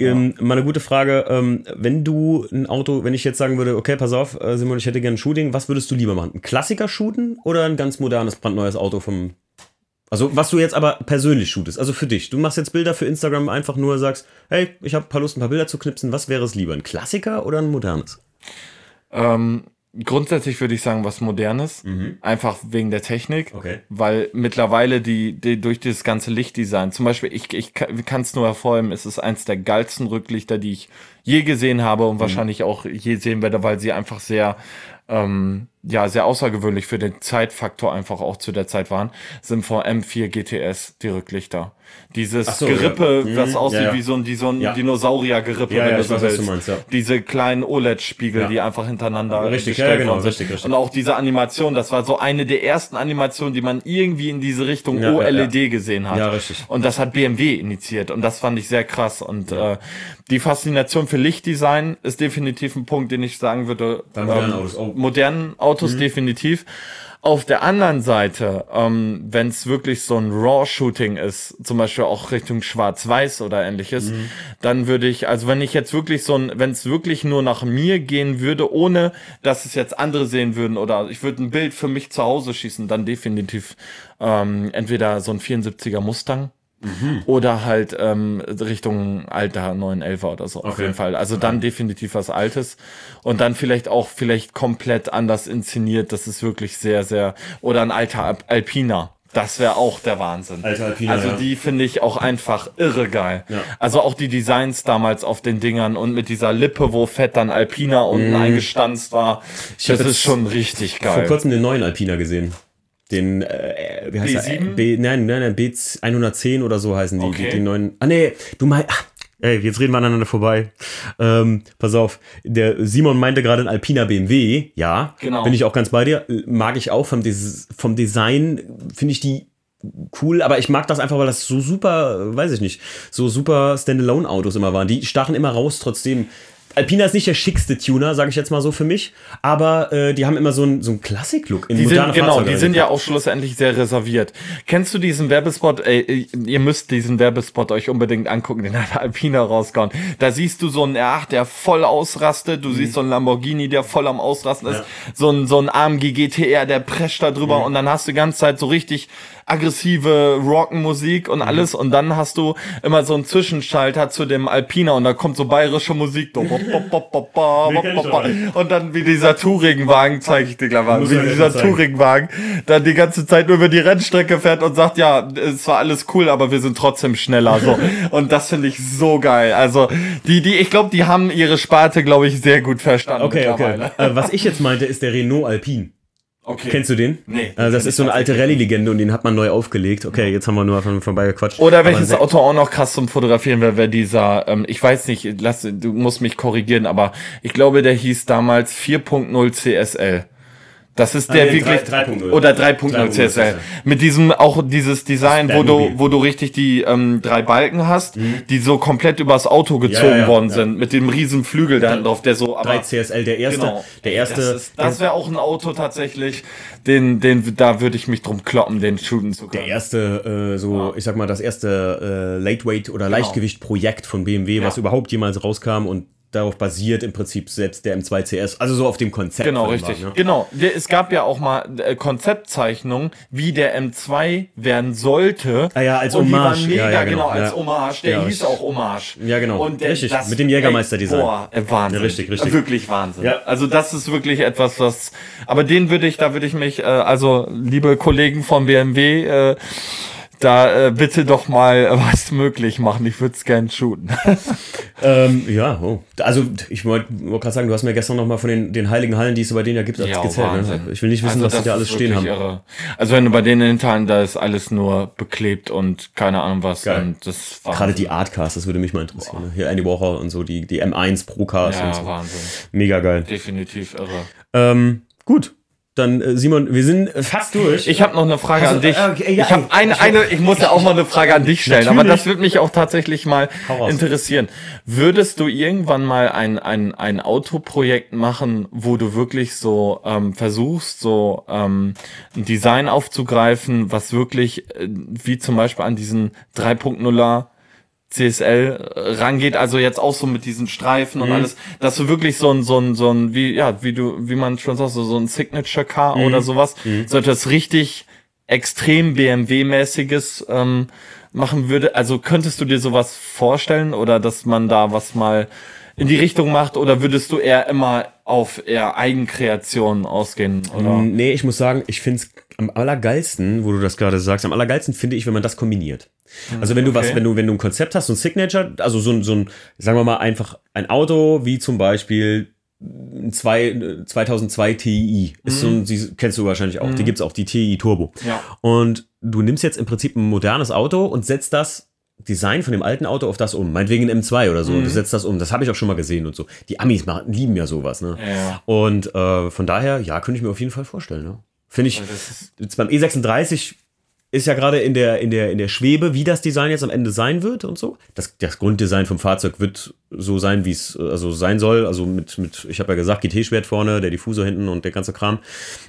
Ähm, mal eine gute Frage. Ähm, wenn du ein Auto, wenn ich jetzt sagen würde, okay, pass auf, äh, Simon, ich hätte gerne ein Shooting, was würdest du lieber machen? Ein Klassiker shooten oder ein ganz modernes, brandneues Auto vom. Also, was du jetzt aber persönlich shootest, also für dich. Du machst jetzt Bilder für Instagram einfach nur, sagst, hey, ich habe ein paar Lust, ein paar Bilder zu knipsen. Was wäre es lieber? Ein Klassiker oder ein modernes? Ähm, Grundsätzlich würde ich sagen, was Modernes. Mhm. Einfach wegen der Technik. Okay. Weil mittlerweile die, die durch dieses ganze Lichtdesign, zum Beispiel, ich, ich kann es nur hervorheben, es ist eins der geilsten Rücklichter, die ich je gesehen habe und mhm. wahrscheinlich auch je sehen werde, weil sie einfach sehr ähm, ja, sehr außergewöhnlich für den Zeitfaktor einfach auch zu der Zeit waren, sind vor M4 GTS die Rücklichter. Dieses so, Gerippe, ja. mhm. aussieht ja, ja. wie so ein, wie so ein. Dinosaurier-Gerippe, wenn du so willst. Meinst, Diese kleinen OLED-Spiegel, die einfach hintereinander richtig, gestellt genau, richtig, richtig. Und auch diese Animation, das war so eine der ersten Animationen, die man irgendwie in diese Richtung OLED gesehen hat. Ja, richtig. Und das hat BMW initiiert und das fand ich sehr krass. Und äh, die Faszination für Lichtdesign ist definitiv ein Punkt, den ich sagen würde. Bei modernen ähm, Autos. Oh. Modernen Autos mhm. definitiv. Auf der anderen Seite, ähm, wenn es wirklich so ein Raw-Shooting ist, zum Beispiel auch Richtung Schwarz-Weiß oder ähnliches, mhm. dann würde ich, also wenn ich jetzt wirklich so ein, wenn es wirklich nur nach mir gehen würde, ohne dass es jetzt andere sehen würden oder ich würde ein Bild für mich zu Hause schießen, dann definitiv ähm, entweder so ein 74er Mustang Mhm. Oder halt ähm, Richtung alter 911 oder so okay. auf jeden Fall. Also dann definitiv was Altes und dann vielleicht auch vielleicht komplett anders inszeniert. Das ist wirklich sehr, sehr oder ein alter Alpina. Das wäre auch der Wahnsinn. Alter Alpina, also die finde ich auch einfach irre geil. Ja. Also auch die Designs damals auf den Dingern und mit dieser Lippe, wo fett dann Alpina unten mm. eingestanzt war. Ich das ist schon richtig geil. Vor kurzem den neuen Alpina gesehen. Den, äh, wie heißt B7? Der? B, nein, nein, nein, B110 oder so heißen die, okay. die, die neuen. Ah, nee, du meinst, ey, jetzt reden wir aneinander vorbei. Ähm, pass auf, der Simon meinte gerade ein Alpina BMW, ja, genau. bin ich auch ganz bei dir, mag ich auch vom, Des vom Design, finde ich die cool, aber ich mag das einfach, weil das so super, weiß ich nicht, so super Standalone-Autos immer waren. Die stachen immer raus, trotzdem Alpina ist nicht der schickste Tuner, sage ich jetzt mal so für mich, aber äh, die haben immer so einen so einen Klassik-Look in Die moderne sind, genau, Fahrzeuge die sind ja auch schlussendlich sehr reserviert. Kennst du diesen Werbespot? Ey, ihr müsst diesen Werbespot euch unbedingt angucken, den hat Alpina rausgehauen. Da siehst du so einen R8, der voll ausrastet, du siehst so einen Lamborghini, der voll am Ausrasten ist, so ein, so ein AMG GTR, der prescht da drüber und dann hast du die ganze Zeit so richtig aggressive Rockmusik und alles und dann hast du immer so einen Zwischenschalter zu dem Alpina und da kommt so bayerische Musik. Und dann wie dieser Touringwagen, zeige ich dir gleich mal, wie er dieser. Touringwagen dann die ganze Zeit nur über die Rennstrecke fährt und sagt, ja, es war alles cool, aber wir sind trotzdem schneller, so. Und das finde ich so geil. Also, die, die, ich glaube, die haben ihre Sparte, glaube ich, sehr gut verstanden. Okay, okay. Äh, was ich jetzt meinte, ist der Renault Alpine. Okay. Kennst du den? Nee, Äh, das ist so eine alte Rallye-Legende und den hat man neu aufgelegt. Okay, jetzt haben wir nur von vorbei gequatscht. Oder Aber welches sehr- Auto auch noch krass zum Fotografieren wäre, wäre dieser, ähm, ich weiß nicht, lass, du musst mich korrigieren, aber ich glaube, der hieß damals 4.0 CSL. Das ist der nee, wirklich 3- 3.0. oder 3.0 3.0 CSL. Mit diesem auch dieses Design, wo du wo du richtig die ähm, drei Balken hast, die so komplett übers Auto gezogen ja, ja, worden ja. sind mit dem riesen Flügel da drauf, der so aber 3 CSL, der erste. Genau. Der erste. Das, ist- das wäre auch ein Auto tatsächlich, den, den, da würde ich mich drum kloppen, den shooten zu können. der erste, äh, so, ich sag mal, das erste äh, Lightweight oder Leichtgewicht-Projekt von BMW, was überhaupt jemals rauskam und darauf basiert im Prinzip selbst der M2 CS. Also so auf dem Konzept. Genau, richtig. Wagen, ne? Genau. Es gab ja auch mal äh, Konzeptzeichnungen, wie der M2 werden sollte. Ah ja, als Und Hommage. mega, Ja, ja, genau, genau. als. Hommage. Der Ja, hieß auch Hommage. Ja, genau. Und der, Richtig, das, mit dem Jägermeister-Design. Boah, äh, Wahnsinn. Richtig, richtig. Wirklich Wahnsinn. Ja. Also das ist wirklich etwas, was, aber den würde ich, da würde ich mich, äh, also liebe Kollegen von BMW, äh, da äh, bitte doch mal was möglich machen. Ich würde es gern shooten. Ähm, ja, oh. also ich wollte wollt gerade sagen, du hast mir gestern noch mal von den, den heiligen Hallen, die es bei denen ja gibt, Ja, gezählt. Ne? Ich will nicht wissen, Also was die da alles stehen haben. Irre. Also wenn du bei denen hinterher, da ist alles nur beklebt und keine Ahnung was. Gerade die Artcars, das würde mich mal interessieren. Ne? Hier Andy Warhol und so, die, die M1 Pro Cars und Ja, so. Wahnsinn. Mega geil. Definitiv irre. Ähm, gut. Dann, äh, Simon, wir sind fast durch. Ich habe noch eine Frage Also, an dich. äh, okay, ja, ich habe eine, eine, ich muss ja auch mal eine Frage an dich stellen, aber Natürlich. das würde mich auch tatsächlich mal interessieren. Würdest du irgendwann mal ein, ein, ein Autoprojekt machen, wo du wirklich so ähm, versuchst, so ähm, ein Design aufzugreifen, was wirklich äh, wie zum Beispiel an diesen 3.0er CSL rangeht, also jetzt auch so mit diesen Streifen Mhm. und alles, dass du wirklich so ein, so ein, so ein, wie, ja, wie du, wie man schon sagt, so, so ein Signature Car Mhm. oder sowas, so etwas richtig extrem BMW-mäßiges ähm, machen würde. Also könntest du dir sowas vorstellen oder dass man da was mal in die Richtung macht oder würdest du eher immer auf eher Eigenkreationen ausgehen? Oder? Nee, ich muss sagen, ich finde es am allergeilsten, wo du das gerade sagst, am allergeilsten finde ich, wenn man das kombiniert. Also wenn du was, okay. wenn du, wenn du ein Konzept hast, so ein Signature, also so ein, so ein, sagen wir mal einfach ein Auto, wie zum Beispiel ein zwei, 2002 TI. Ist so ein, die kennst du wahrscheinlich auch. Die gibt's auch, die TI Turbo. Ja. Und du nimmst jetzt im Prinzip ein modernes Auto und setzt das Design von dem alten Auto auf das um. Meinetwegen ein M2 oder so. Du setzt das um. Das habe ich auch schon mal gesehen und so. Die Amis machen, lieben ja sowas, ne? Ja. Und äh, von daher, ja, könnte ich mir auf jeden Fall vorstellen. Ne? Finde ich, ist, jetzt beim E36 ist ja gerade in der, in, der, in der Schwebe, wie das Design jetzt am Ende sein wird und so. Das, das Grunddesign vom Fahrzeug wird so sein, wie es also sein soll. Also mit, mit ich habe ja gesagt, GT-Schwert vorne, der Diffusor hinten und der ganze Kram.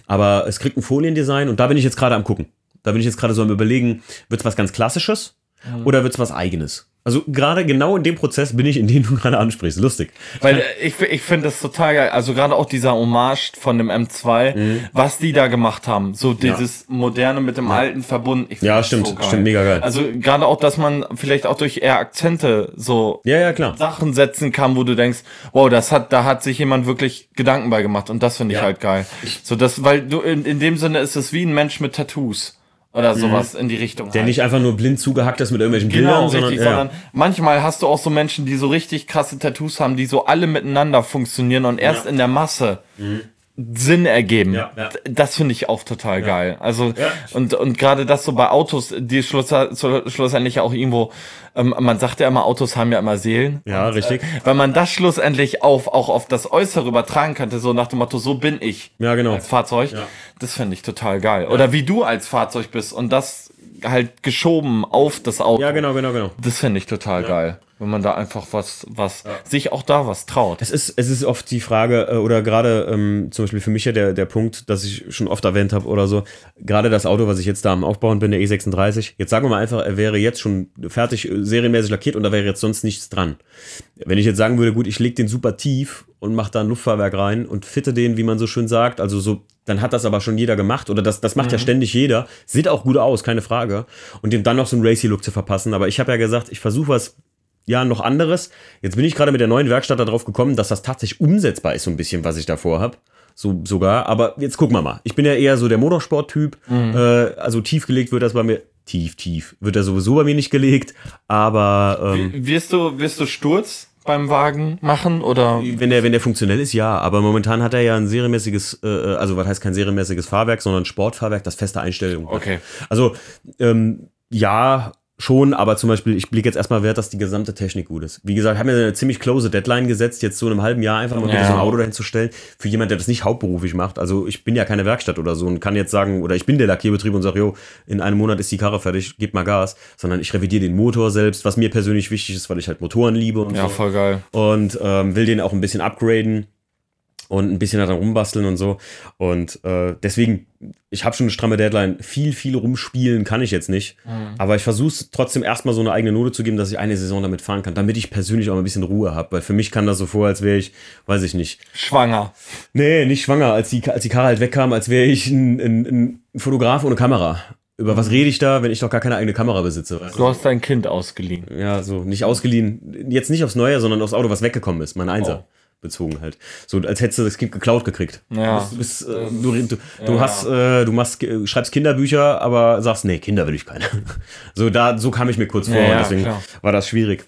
Aber es kriegt ein Foliendesign und da bin ich jetzt gerade am gucken. Da bin ich jetzt gerade so am überlegen, wird es was ganz Klassisches oder wird es was Eigenes? Also gerade genau in dem Prozess bin ich, in dem du gerade ansprichst. Lustig. Weil ich, ich finde das total geil. Also gerade auch dieser Hommage von dem M2, was die da gemacht haben. So dieses Moderne mit dem Alten verbunden. Ja, stimmt. so. Stimmt, mega geil. Also gerade auch, dass man vielleicht auch durch eher Akzente so Ja, ja, klar. Sachen setzen kann, wo du denkst, wow, das hat, da hat sich jemand wirklich Gedanken bei gemacht und das finde ich Ja. halt geil. So das, weil du in, in dem Sinne ist es wie ein Mensch mit Tattoos oder sowas in die Richtung. Mhm. Der halt. nicht einfach nur blind zugehackt ist mit irgendwelchen Genau, Bildern, sondern, richtig, ja. sondern manchmal hast du auch so Menschen, die so richtig krasse Tattoos haben, die so alle miteinander funktionieren und erst in der Masse Sinn ergeben. Ja, ja. Das finde ich auch total geil. Also Ja. und und gerade das so bei Autos, die schluss, schlussendlich ja auch irgendwo, ähm, man sagt ja immer, Autos haben ja immer Seelen. Ja, und, richtig. Äh, wenn man das schlussendlich auf auch auf das Äußere übertragen könnte, so nach dem Motto, so bin ich Ja, genau. als Fahrzeug, Ja. das finde ich total geil. Oder wie du als Fahrzeug bist und das halt geschoben auf das Auto. Ja, genau, genau, genau. Das finde ich total geil. Wenn man da einfach was, was, ja. sich auch da was traut. Es ist, es ist oft die Frage, äh, oder gerade ähm, zum Beispiel für mich ja der, der Punkt, dass ich schon oft erwähnt habe oder so, gerade das Auto, was ich jetzt da am Aufbauen bin, der E36, jetzt sagen wir mal einfach, er wäre jetzt schon fertig, äh, serienmäßig lackiert und da wäre jetzt sonst nichts dran. Wenn ich jetzt sagen würde, gut, ich lege den super tief und mache da ein Luftfahrwerk rein und fitte den, wie man so schön sagt, also so, dann hat das aber schon jeder gemacht oder das, das macht mhm. ja ständig jeder, sieht auch gut aus, keine Frage. Und dem dann noch so einen Racy-Look zu verpassen, aber ich habe ja gesagt, ich versuche was ja noch anderes. Jetzt bin ich gerade mit der neuen Werkstatt darauf gekommen, dass das tatsächlich umsetzbar ist, so ein bisschen, was ich davor habe. So sogar. Aber jetzt gucken wir mal. Ich bin ja eher so der Motorsport-Typ. Mhm. Äh, also tief gelegt wird das bei mir. Tief, tief. Wird er sowieso bei mir nicht gelegt. Aber. Ähm, wirst du, wirst du Sturz? beim Wagen machen oder wenn der wenn der funktionell ist ja aber momentan hat er ja ein serienmäßiges äh, äh also was heißt kein serienmäßiges Fahrwerk sondern Sportfahrwerk das feste Einstellung okay also ähm, ja schon, aber zum Beispiel, ich blicke jetzt erstmal Wert, dass die gesamte Technik gut ist. Wie gesagt, haben wir eine ziemlich close Deadline gesetzt, jetzt so in einem halben Jahr einfach mal ja. so ein Auto dahin zu stellen, für jemand, der das nicht hauptberuflich macht. Also ich bin ja keine Werkstatt oder so und kann jetzt sagen, oder ich bin der Lackierbetrieb und sage, jo, in einem Monat ist die Karre fertig, gib mal Gas, sondern ich revidiere den Motor selbst, was mir persönlich wichtig ist, weil ich halt Motoren liebe und ja, so. voll geil. Und ähm, will den auch ein bisschen upgraden und ein bisschen daran rumbasteln und so. Und äh, deswegen, ich habe schon eine stramme Deadline. Viel, viel rumspielen kann ich jetzt nicht. Mhm. Aber ich versuche es trotzdem erstmal so eine eigene Note zu geben, dass ich eine Saison damit fahren kann, damit ich persönlich auch ein bisschen Ruhe habe. Weil für mich kam das so vor, als wäre ich, weiß ich nicht. Schwanger. Nee, nicht schwanger. Als die, als die Karre halt wegkam, als wäre ich ein, ein, ein Fotograf ohne Kamera. Über was rede ich da, wenn ich doch gar keine eigene Kamera besitze? Du hast dein Kind ausgeliehen. Ja, so, nicht ausgeliehen. Jetzt nicht aufs Neue, sondern aufs Auto, was weggekommen ist. Mein Einser. Oh bezogen halt. So als hättest du das Kind geklaut gekriegt. Ja. Du, bist, äh, du, du, du ja. hast, äh, du machst, schreibst Kinderbücher, aber sagst, nee, Kinder will ich keine. so da, so kam ich mir kurz vor, ja, deswegen klar. war das schwierig.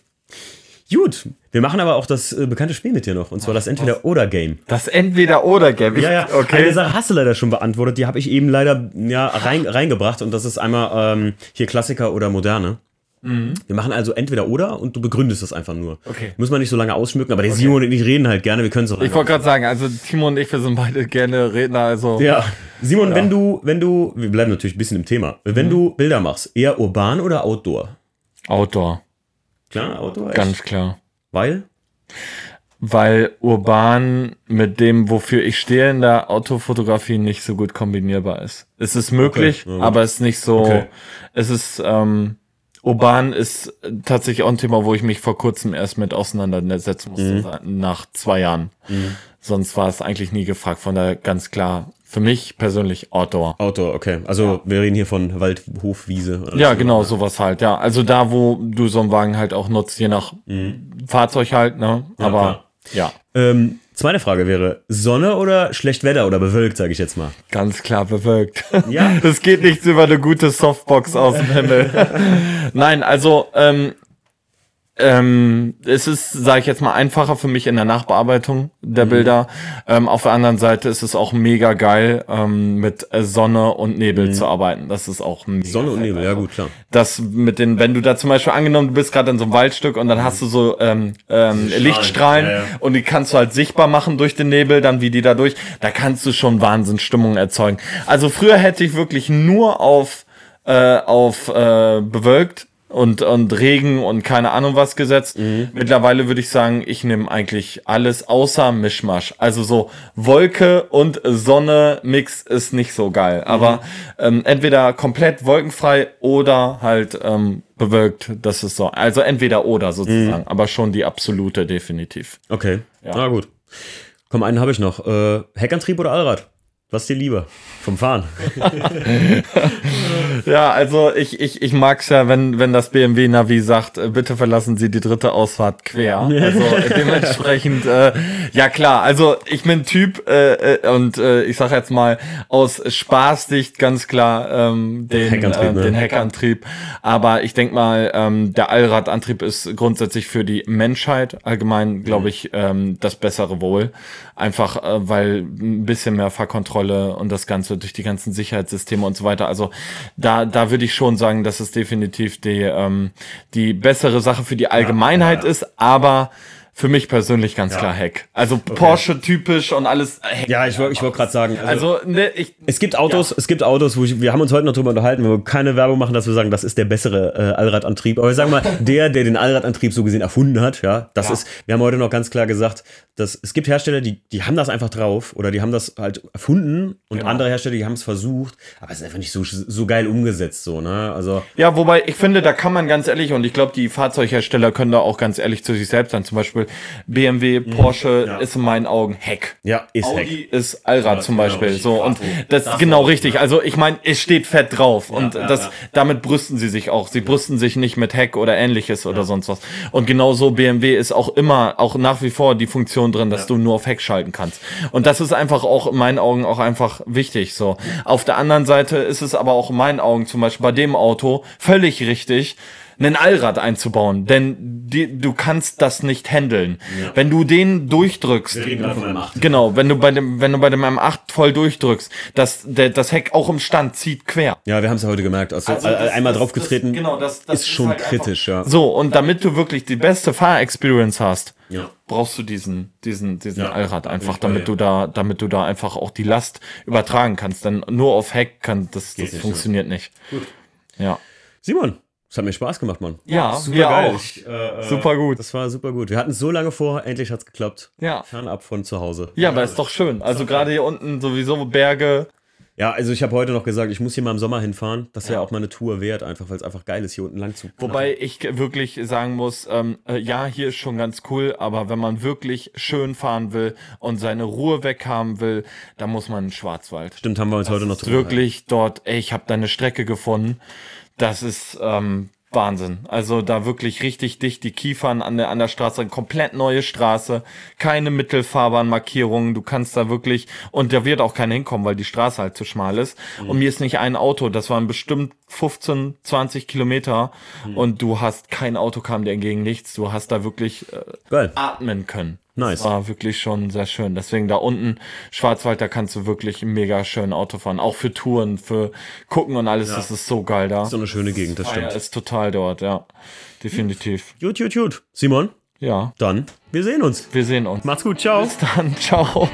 Gut, wir machen aber auch das äh, bekannte Spiel mit dir noch, und zwar das Entweder-Oder-Game. Das Entweder-Oder-Game? Ja, ja, okay. Eine Sache hast du leider schon beantwortet, die habe ich eben leider ja, rein, reingebracht und das ist einmal ähm, hier Klassiker oder Moderne. Mhm. Wir machen also entweder oder und du begründest das einfach nur. Okay. Muss man nicht so lange ausschmücken, aber der okay. Simon und ich reden halt gerne, wir können es auch Ich wollte gerade sagen, also Timo und ich, wir sind beide gerne Redner, also. Ja. Simon, ja. wenn du, wenn du, wir bleiben natürlich ein bisschen im Thema, wenn mhm. du Bilder machst, eher urban oder Outdoor? Outdoor. Klar, Outdoor? Echt? Ganz klar. Weil? Weil urban mit dem, wofür ich stehe in der Autofotografie, nicht so gut kombinierbar ist. Es ist möglich, okay. aber es ist nicht so, okay. es ist, ähm, Urban ist tatsächlich auch ein Thema, wo ich mich vor kurzem erst mit auseinandersetzen musste, mhm. nach zwei Jahren. Mhm. Sonst war es eigentlich nie gefragt. Von daher ganz klar, für mich persönlich Outdoor. Outdoor, okay. Also ja. wir reden hier von Wald, Hof, Wiese. Oder ja, so. genau, sowas halt, ja. Also da, wo du so einen Wagen halt auch nutzt, je nach mhm. Fahrzeug halt, ne? Aber klar. ja. Ähm, Zweite Frage wäre, Sonne oder schlecht Wetter oder bewölkt, sage ich jetzt mal? Ganz klar bewölkt. Ja. Es geht nichts über eine gute Softbox aus dem Himmel. Nein, also ähm, ähm, es ist, sage ich jetzt mal, einfacher für mich in der Nachbearbeitung der mhm. Bilder. Ähm, auf der anderen Seite ist es auch mega geil, ähm, mit Sonne und Nebel mhm. zu arbeiten. Das ist auch mega Sonne und Nebel, einfach. ja gut, klar. Das mit den, wenn du da zum Beispiel angenommen, du bist gerade in so einem Waldstück und dann mhm. hast du so ähm, ähm, Lichtstrahlen ja, ja. und die kannst du halt sichtbar machen durch den Nebel, dann wie die da durch, da kannst du schon Wahnsinnsstimmung erzeugen. Also früher hätte ich wirklich nur auf äh, auf äh, bewölkt und, und Regen und keine Ahnung was gesetzt. Mhm. Mittlerweile würde ich sagen, ich nehme eigentlich alles außer Mischmasch. Also so Wolke und Sonne Mix ist nicht so geil. Mhm. Aber ähm, entweder komplett wolkenfrei oder halt ähm, bewölkt. Das ist so. Also entweder oder sozusagen. Mhm. Aber schon die absolute definitiv. Okay. Ja. Na gut. Komm, einen habe ich noch. Äh, Heckantrieb oder Allrad? Was dir lieber? Vom Fahren. ja, also ich, ich, ich mag's ja, wenn, wenn das BMW Navi sagt, äh, bitte verlassen Sie die dritte Ausfahrt quer. Also dementsprechend, äh, ja klar, also ich bin Typ äh, äh, und äh, ich sag jetzt mal aus Spaßdicht ganz klar ähm, den, Heckantrieb, äh, ne? den Heckantrieb. Aber ich denk mal, ähm, der Allradantrieb ist grundsätzlich für die Menschheit allgemein, glaube ich, ähm, das bessere Wohl. Einfach äh, weil ein bisschen mehr Fahrkontrolle und das Ganze durch die ganzen Sicherheitssysteme und so weiter. Also da, da würde ich schon sagen, dass es definitiv die, ähm, die bessere Sache für die Allgemeinheit ja, ja. ist, aber Für mich persönlich ganz klar Heck. Also Porsche typisch und alles Heck. Ja, ich wollte ich wollt gerade sagen. Also, ne, ich, Es gibt Autos, es gibt Autos, wo ich, wir haben uns heute noch drüber unterhalten, wir wollen keine Werbung machen, dass wir sagen, das ist der bessere äh, Allradantrieb. Aber ich sage mal, der, der den Allradantrieb so gesehen erfunden hat, ja, das Ja. ist, wir haben heute noch ganz klar gesagt, dass es gibt Hersteller, die, die haben das einfach drauf oder die haben das halt erfunden und Genau. andere Hersteller, die haben es versucht, aber es ist einfach nicht so, so geil umgesetzt, so, ne? Also, Ja, wobei ich finde, da kann man ganz ehrlich, und ich glaube, die Fahrzeughersteller können da auch ganz ehrlich zu sich selbst sein. Zum Beispiel BMW, Porsche ja. ist in meinen Augen Heck. ja, ist Audi Heck. ist Allrad zum genau, Beispiel. So, und das, Das ist genau richtig. Also ich meine, es steht fett drauf. und ja, das, ja. damit brüsten sie sich auch. Sie brüsten sich nicht mit Heck oder ähnliches oder sonst was. Und genauso BMW ist auch immer, auch nach wie vor die Funktion drin, dass du nur auf Heck schalten kannst. Und das ist einfach auch in meinen Augen auch einfach wichtig. So. Auf der anderen Seite ist es aber auch in meinen Augen zum Beispiel bei dem Auto völlig richtig, einen Allrad einzubauen, denn die, du kannst das nicht handeln. Wenn du den durchdrückst, Wir reden gerade von einem 8. Genau, wenn du bei dem, wenn du bei dem M8 voll durchdrückst, das, der, das Heck auch im Stand zieht quer. Ja, wir haben es ja heute gemerkt. Also, Also das- einmal das- draufgetreten, das- genau, das- das ist ist schon halt kritisch, ja. So, und damit du wirklich die beste Fahrexperience hast, Ja. brauchst du diesen, diesen, diesen Ja, Allrad einfach, damit du da, damit du da einfach auch die Last übertragen kannst. Denn nur auf Heck kann, das, das nicht, funktioniert nicht. Ja. Simon, es hat mir Spaß gemacht, Mann. Ja, Super wir geil. auch. Ich, äh, äh, Super gut. Das war super gut. Wir hatten es so lange vor, endlich hat es geklappt. Ja. Fernab von zu Hause. Ja, aber ist doch schön. Also gerade hier unten sowieso Berge. Ja, also ich habe heute noch gesagt, ich muss hier mal im Sommer hinfahren. Das wäre auch mal eine Tour wert, einfach weil es einfach geil ist, hier unten lang zu. Wobei ich wirklich sagen muss, ähm, äh, ja, hier ist schon ganz cool, aber wenn man wirklich schön fahren will und seine Ruhe weg haben will, dann muss man in den Schwarzwald. Stimmt, haben wir uns heute noch ist wirklich dort, ey, ich habe da eine Strecke gefunden. Das ist ähm, Wahnsinn. Also da wirklich richtig dicht die Kiefern an der, an der Straße, komplett neue Straße, keine Mittelfahrbahnmarkierungen, du kannst da wirklich, und da wird auch keiner hinkommen, weil die Straße halt zu schmal ist. Und mir ist nicht ein Auto, das waren bestimmt 15, 20 Kilometer und du hast, kein Auto kam dir entgegen, nichts. Du hast da wirklich äh, Geil. atmen können. Nice. Das war wirklich schon sehr schön. Deswegen da unten, Schwarzwald, da kannst du wirklich mega schön Auto fahren. Auch für Touren, für Gucken und alles, das ist so geil da. So eine schöne Gegend, das Ja, stimmt. ist total dort, ja. Definitiv. Gut, gut, gut. Simon, Ja, dann, wir sehen uns. wir sehen uns. Macht's gut, ciao. Bis dann, ciao.